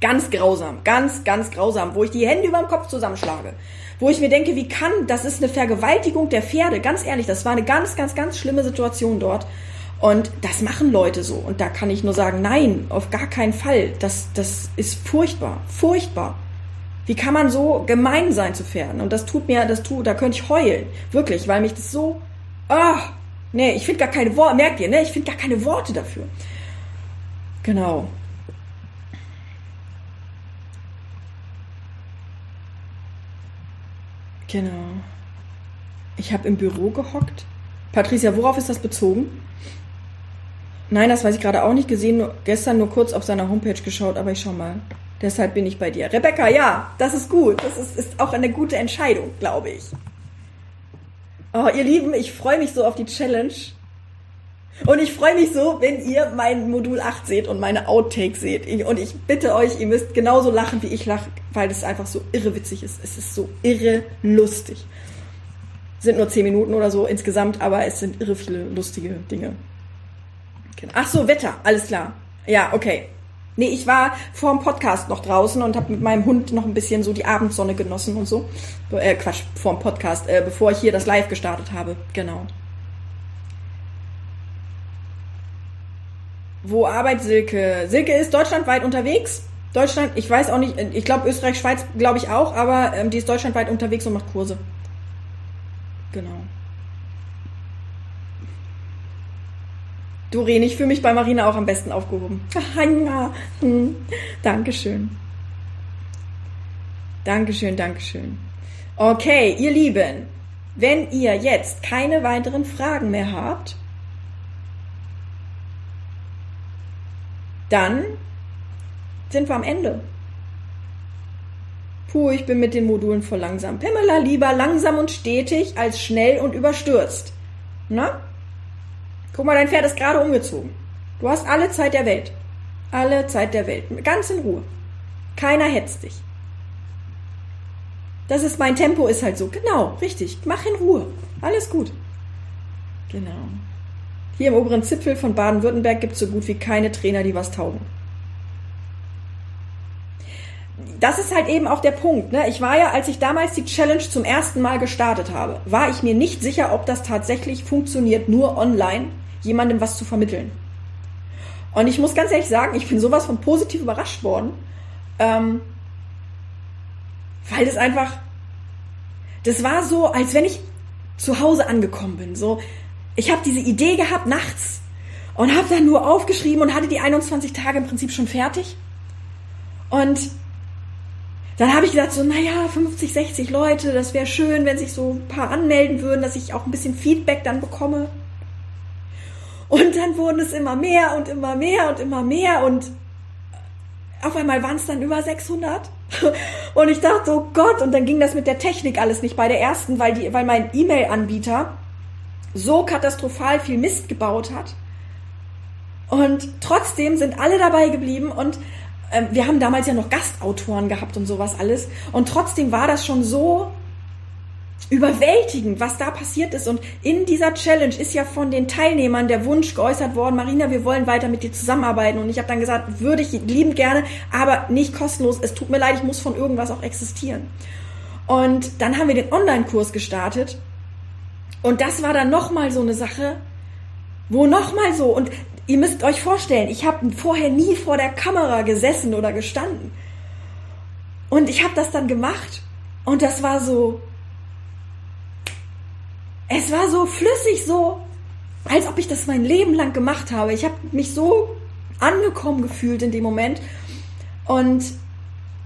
Ganz grausam, ganz, ganz grausam, wo ich die Hände über dem Kopf zusammenschlage. Wo ich mir denke, wie kann, das ist eine Vergewaltigung der Pferde. Ganz ehrlich, das war eine ganz, ganz, ganz schlimme Situation dort. Und das machen Leute so. Und da kann ich nur sagen, nein, auf gar keinen Fall. Das, das ist furchtbar, furchtbar. Wie kann man so gemein sein zu Pferden? Und das tut mir, das tut, da könnte ich heulen. Wirklich, weil mich das so, ah, nee, ich finde gar keine Worte, merkt ihr, ne? Ich finde gar keine Worte dafür. Genau. Genau. Ich habe im Büro gehockt. Patricia, worauf ist das bezogen? Nein, das weiß ich gerade auch nicht gesehen. Nur, gestern nur kurz auf seiner Homepage geschaut, aber ich schau mal. Deshalb bin ich bei dir. Rebecca, ja, das ist gut. Das ist, ist auch eine gute Entscheidung, glaube ich. Oh, ihr Lieben, ich freue mich so auf die Challenge. Und ich freue mich so, wenn ihr mein Modul 8 seht und meine Outtakes seht. Und ich bitte euch, ihr müsst genauso lachen, wie ich lache, weil das einfach so irre witzig ist. Es ist so irre lustig. Sind nur 10 Minuten oder so insgesamt, aber es sind irre viele lustige Dinge. Ach so, Wetter, alles klar. Ja, okay. Nee, ich war vor dem Podcast noch draußen und habe mit meinem Hund noch ein bisschen so die Abendsonne genossen und so. Äh, Quatsch, vor dem Podcast, äh, bevor ich hier das Live gestartet habe. Genau. Wo arbeitet Silke? Silke ist deutschlandweit unterwegs. Deutschland, ich weiß auch nicht, ich glaube Österreich, Schweiz, glaube ich auch, aber ähm, die ist deutschlandweit unterwegs und macht Kurse. Genau. Doreen, ich fühle mich bei Marina auch am besten aufgehoben. ja. Hm. Dankeschön. Dankeschön, Dankeschön. Okay, ihr Lieben, wenn ihr jetzt keine weiteren Fragen mehr habt, dann sind wir am Ende. Puh, ich bin mit den Modulen voll langsam. Pamela, lieber langsam und stetig als schnell und überstürzt. Na? Guck mal, dein Pferd ist gerade umgezogen. Du hast alle Zeit der Welt. Alle Zeit der Welt. Ganz in Ruhe. Keiner hetzt dich. Das ist mein Tempo, ist halt so. Genau, richtig. Mach in Ruhe. Alles gut. Genau. Hier im oberen Zipfel von Baden-Württemberg gibt es so gut wie keine Trainer, die was taugen. Das ist halt eben auch der Punkt. Ne? Ich war ja, als ich damals die Challenge zum ersten Mal gestartet habe, war ich mir nicht sicher, ob das tatsächlich funktioniert, nur online jemandem was zu vermitteln. Und ich muss ganz ehrlich sagen, ich bin sowas von positiv überrascht worden, ähm, weil das einfach, das war so, als wenn ich zu Hause angekommen bin. So, ich habe diese Idee gehabt nachts und habe dann nur aufgeschrieben und hatte die 21 Tage im Prinzip schon fertig. Und dann habe ich gedacht, so, naja, 50, 60 Leute, das wäre schön, wenn sich so ein paar anmelden würden, dass ich auch ein bisschen Feedback dann bekomme. Und dann wurden es immer mehr und immer mehr und immer mehr und auf einmal waren es dann über 600. Und ich dachte, oh Gott, und dann ging das mit der Technik alles nicht bei der ersten, weil, die, weil mein E-Mail-Anbieter so katastrophal viel Mist gebaut hat. Und trotzdem sind alle dabei geblieben und äh, wir haben damals ja noch Gastautoren gehabt und sowas alles. Und trotzdem war das schon so überwältigend, was da passiert ist. Und in dieser Challenge ist ja von den Teilnehmern der Wunsch geäußert worden, Marina, wir wollen weiter mit dir zusammenarbeiten. Und ich habe dann gesagt, würde ich liebend gerne, aber nicht kostenlos. Es tut mir leid, ich muss von irgendwas auch existieren. Und dann haben wir den Online-Kurs gestartet. Und das war dann nochmal so eine Sache, wo nochmal so, und ihr müsst euch vorstellen, ich habe vorher nie vor der Kamera gesessen oder gestanden. Und ich habe das dann gemacht und das war so, es war so flüssig, so, als ob ich das mein Leben lang gemacht habe. Ich habe mich so angekommen gefühlt in dem Moment. Und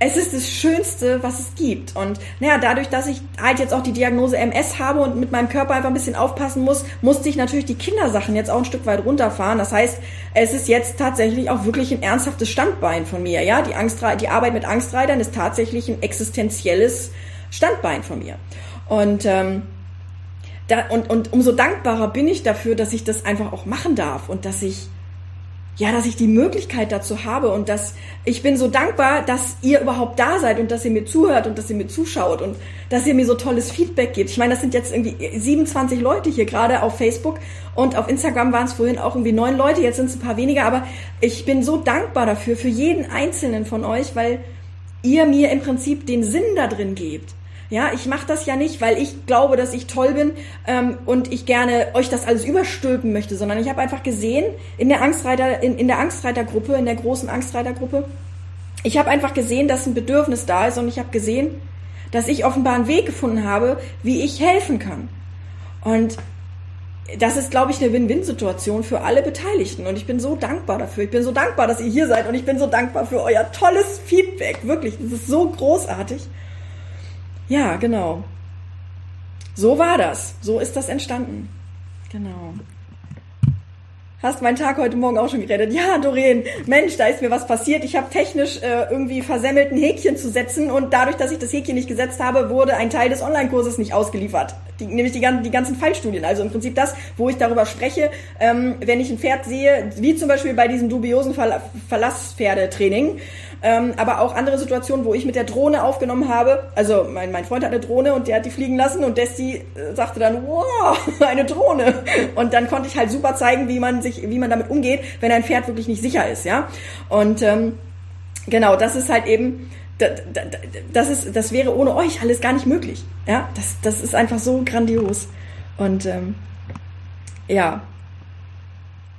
es ist das Schönste, was es gibt. Und naja, dadurch, dass ich halt jetzt auch die Diagnose MS habe und mit meinem Körper einfach ein bisschen aufpassen muss, musste ich natürlich die Kindersachen jetzt auch ein Stück weit runterfahren. Das heißt, es ist jetzt tatsächlich auch wirklich ein ernsthaftes Standbein von mir. Ja, die Angst, die Arbeit mit Angstreitern ist tatsächlich ein existenzielles Standbein von mir. Und ähm, da, und, und umso dankbarer bin ich dafür, dass ich das einfach auch machen darf und dass ich, ja, dass ich die Möglichkeit dazu habe und dass ich bin so dankbar, dass ihr überhaupt da seid und dass ihr mir zuhört und dass ihr mir zuschaut und dass ihr mir so tolles Feedback gibt. Ich meine, das sind jetzt irgendwie 27 Leute hier gerade auf Facebook und auf Instagram waren es vorhin auch irgendwie neun Leute, jetzt sind es ein paar weniger, aber ich bin so dankbar dafür, für jeden einzelnen von euch, weil ihr mir im Prinzip den Sinn da drin gebt. Ja, ich mache das ja nicht, weil ich glaube, dass ich toll bin ähm, und ich gerne euch das alles überstülpen möchte, sondern ich habe einfach gesehen in der Angstreiter, in, in der Angstreitergruppe, in der großen Angstreitergruppe, ich habe einfach gesehen, dass ein Bedürfnis da ist und ich habe gesehen, dass ich offenbar einen Weg gefunden habe, wie ich helfen kann. Und das ist, glaube ich, eine Win-Win-Situation für alle Beteiligten. Und ich bin so dankbar dafür. Ich bin so dankbar, dass ihr hier seid und ich bin so dankbar für euer tolles Feedback. Wirklich, das ist so großartig. Ja, genau. So war das. So ist das entstanden. Genau. Hast meinen Tag heute Morgen auch schon geredet. Ja, Doreen, Mensch, da ist mir was passiert. Ich habe technisch äh, irgendwie versemmelt, ein Häkchen zu setzen und dadurch, dass ich das Häkchen nicht gesetzt habe, wurde ein Teil des Online-Kurses nicht ausgeliefert. Die, nämlich die, die ganzen Fallstudien. Also im Prinzip das, wo ich darüber spreche, ähm, wenn ich ein Pferd sehe, wie zum Beispiel bei diesem dubiosen Verla Verlasspferdetraining, ähm, aber auch andere Situationen, wo ich mit der Drohne aufgenommen habe. Also mein, mein Freund hat eine Drohne und der hat die fliegen lassen und Desti äh, sagte dann, wow, eine Drohne. Und dann konnte ich halt super zeigen, wie man sich, wie man damit umgeht, wenn ein Pferd wirklich nicht sicher ist, ja. Und ähm, genau, das ist halt eben, das ist, das wäre ohne euch alles gar nicht möglich. Ja, das, das ist einfach so grandios. Und ähm, ja,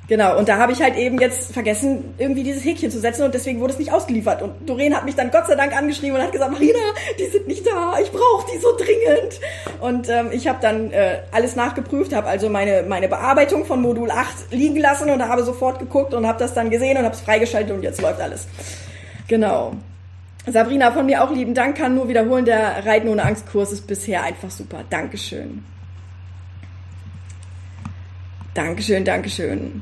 Genau, und da habe ich halt eben jetzt vergessen, irgendwie dieses Häkchen zu setzen und deswegen wurde es nicht ausgeliefert. Und Doreen hat mich dann Gott sei Dank angeschrieben und hat gesagt, Marina, die sind nicht da, ich brauche die so dringend. Und ähm, ich habe dann äh, alles nachgeprüft, habe also meine, meine Bearbeitung von Modul 8 liegen lassen und habe sofort geguckt und habe das dann gesehen und habe es freigeschaltet und jetzt läuft alles. Genau. Sabrina, von mir auch lieben Dank, kann nur wiederholen, der Reiten ohne Angst Kurs ist bisher einfach super. Dankeschön. Dankeschön, Dankeschön.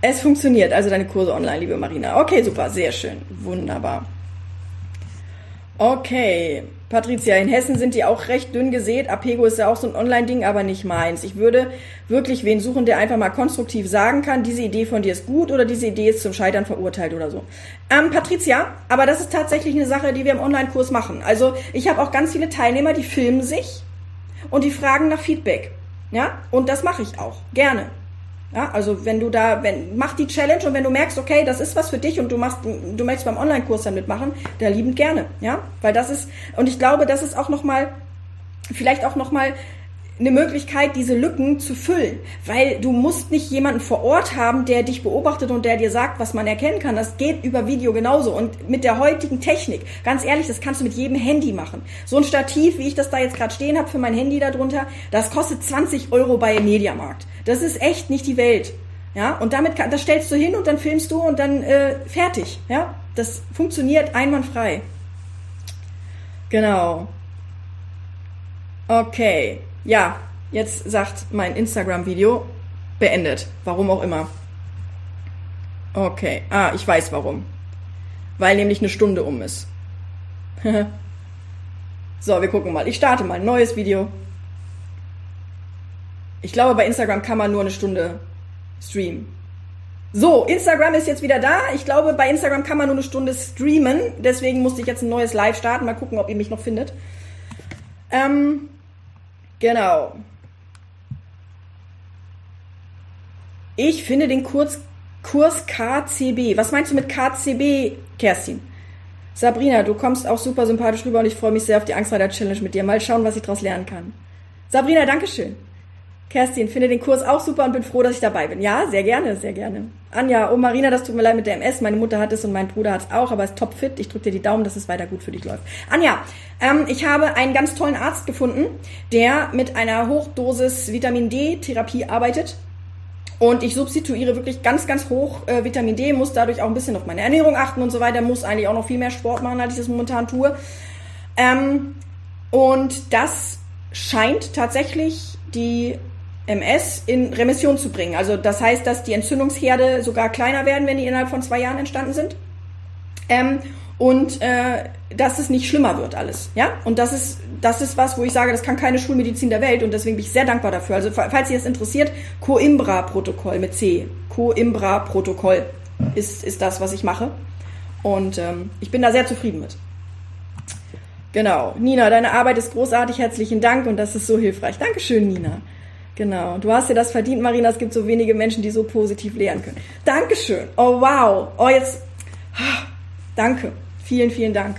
Es funktioniert, also deine Kurse online, liebe Marina. Okay, super, sehr schön. Wunderbar. Okay. Patricia, in Hessen sind die auch recht dünn gesät. Apego ist ja auch so ein Online-Ding, aber nicht meins. Ich würde wirklich wen suchen, der einfach mal konstruktiv sagen kann, diese Idee von dir ist gut oder diese Idee ist zum Scheitern verurteilt oder so. Ähm, Patricia, aber das ist tatsächlich eine Sache, die wir im Online-Kurs machen. Also ich habe auch ganz viele Teilnehmer, die filmen sich und die fragen nach Feedback. Ja, und das mache ich auch. Gerne. Ja, also wenn du da, wenn, mach die Challenge und wenn du merkst, okay, das ist was für dich und du machst, du möchtest beim Online-Kurs dann mitmachen, da liebend gerne, ja, weil das ist, und ich glaube, das ist auch nochmal, vielleicht auch nochmal eine Möglichkeit, diese Lücken zu füllen. Weil du musst nicht jemanden vor Ort haben, der dich beobachtet und der dir sagt, was man erkennen kann. Das geht über Video genauso. Und mit der heutigen Technik, ganz ehrlich, das kannst du mit jedem Handy machen. So ein Stativ, wie ich das da jetzt gerade stehen habe für mein Handy darunter, das kostet 20 Euro bei Mediamarkt. Das ist echt nicht die Welt. Ja, und damit kann, das stellst du hin und dann filmst du und dann äh, fertig. Ja, das funktioniert einwandfrei. Genau. Okay. Ja, jetzt sagt mein Instagram-Video beendet. Warum auch immer. Okay. Ah, ich weiß warum. Weil nämlich eine Stunde um ist. so, wir gucken mal. Ich starte mal ein neues Video. Ich glaube, bei Instagram kann man nur eine Stunde streamen. So, Instagram ist jetzt wieder da. Ich glaube, bei Instagram kann man nur eine Stunde streamen. Deswegen musste ich jetzt ein neues Live starten. Mal gucken, ob ihr mich noch findet. Ähm, genau. Ich finde den Kurs, Kurs KCB. Was meinst du mit KCB, Kerstin? Sabrina, du kommst auch super sympathisch rüber und ich freue mich sehr auf die Angstreiter Challenge mit dir. Mal schauen, was ich daraus lernen kann. Sabrina, Dankeschön. Kerstin, finde den Kurs auch super und bin froh, dass ich dabei bin. Ja, sehr gerne, sehr gerne. Anja, oh Marina, das tut mir leid mit der MS. Meine Mutter hat es und mein Bruder hat es auch, aber ist topfit. Ich drücke dir die Daumen, dass es weiter gut für dich läuft. Anja, ähm, ich habe einen ganz tollen Arzt gefunden, der mit einer Hochdosis Vitamin D-Therapie arbeitet. Und ich substituiere wirklich ganz, ganz hoch äh, Vitamin D, muss dadurch auch ein bisschen auf meine Ernährung achten und so weiter, muss eigentlich auch noch viel mehr Sport machen, als ich das momentan tue. Ähm, und das scheint tatsächlich die MS in Remission zu bringen. Also das heißt, dass die Entzündungsherde sogar kleiner werden, wenn die innerhalb von zwei Jahren entstanden sind. Ähm, und äh, dass es nicht schlimmer wird alles. Ja? Und das ist, das ist was, wo ich sage, das kann keine Schulmedizin der Welt und deswegen bin ich sehr dankbar dafür. Also falls Sie das interessiert, Coimbra-Protokoll mit C. Coimbra-Protokoll ist, ist das, was ich mache. Und ähm, ich bin da sehr zufrieden mit. Genau. Nina, deine Arbeit ist großartig. Herzlichen Dank und das ist so hilfreich. Dankeschön, Nina. Genau. Du hast dir das verdient, Marina. Es gibt so wenige Menschen, die so positiv lehren können. Dankeschön. Oh, wow. Oh, jetzt. Danke. Vielen, vielen Dank.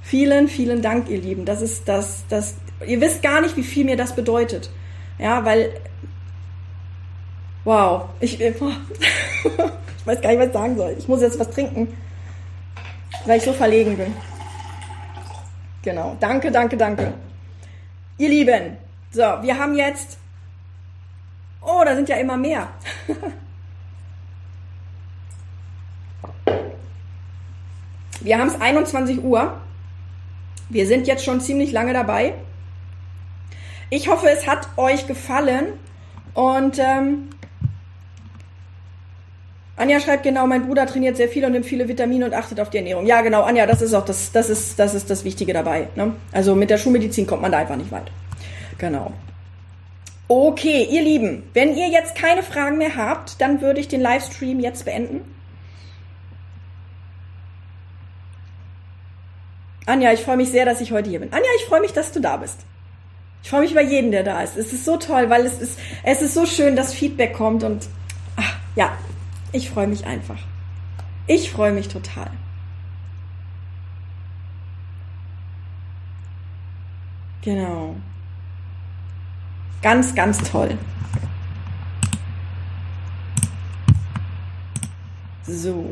Vielen, vielen Dank, ihr Lieben. Das ist das, das, ihr wisst gar nicht, wie viel mir das bedeutet. Ja, weil, wow. Ich, ich weiß gar nicht, was ich sagen soll. Ich muss jetzt was trinken, weil ich so verlegen bin. Genau. Danke, danke, danke. Ihr Lieben. So, wir haben jetzt Oh, da sind ja immer mehr. Wir haben es 21 Uhr. Wir sind jetzt schon ziemlich lange dabei. Ich hoffe, es hat euch gefallen. Und ähm, Anja schreibt genau, mein Bruder trainiert sehr viel und nimmt viele Vitamine und achtet auf die Ernährung. Ja, genau, Anja, das ist auch das, das ist, das ist das Wichtige dabei. Ne? Also mit der Schulmedizin kommt man da einfach nicht weit. Genau. Okay, ihr Lieben, wenn ihr jetzt keine Fragen mehr habt, dann würde ich den Livestream jetzt beenden. Anja, ich freue mich sehr, dass ich heute hier bin. Anja, ich freue mich, dass du da bist. Ich freue mich über jeden, der da ist. Es ist so toll, weil es ist, es ist so schön, dass Feedback kommt und ach, ja, ich freue mich einfach. Ich freue mich total. Genau. Ganz, ganz toll. So.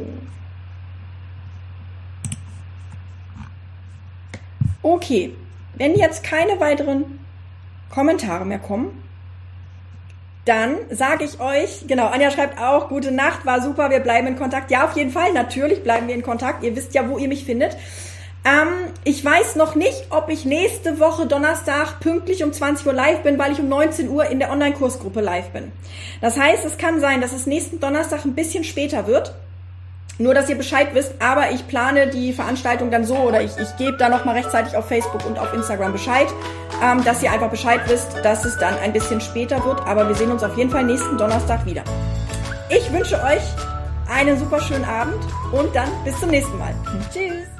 Okay, wenn jetzt keine weiteren Kommentare mehr kommen, dann sage ich euch, genau, Anja schreibt auch, gute Nacht, war super, wir bleiben in Kontakt. Ja, auf jeden Fall, natürlich bleiben wir in Kontakt. Ihr wisst ja, wo ihr mich findet. Ähm, ich weiß noch nicht, ob ich nächste Woche Donnerstag pünktlich um 20 Uhr live bin, weil ich um 19 Uhr in der Online-Kursgruppe live bin. Das heißt, es kann sein, dass es nächsten Donnerstag ein bisschen später wird. Nur, dass ihr Bescheid wisst, aber ich plane die Veranstaltung dann so oder ich, ich gebe da nochmal rechtzeitig auf Facebook und auf Instagram Bescheid, ähm, dass ihr einfach Bescheid wisst, dass es dann ein bisschen später wird. Aber wir sehen uns auf jeden Fall nächsten Donnerstag wieder. Ich wünsche euch einen super schönen Abend und dann bis zum nächsten Mal. Tschüss!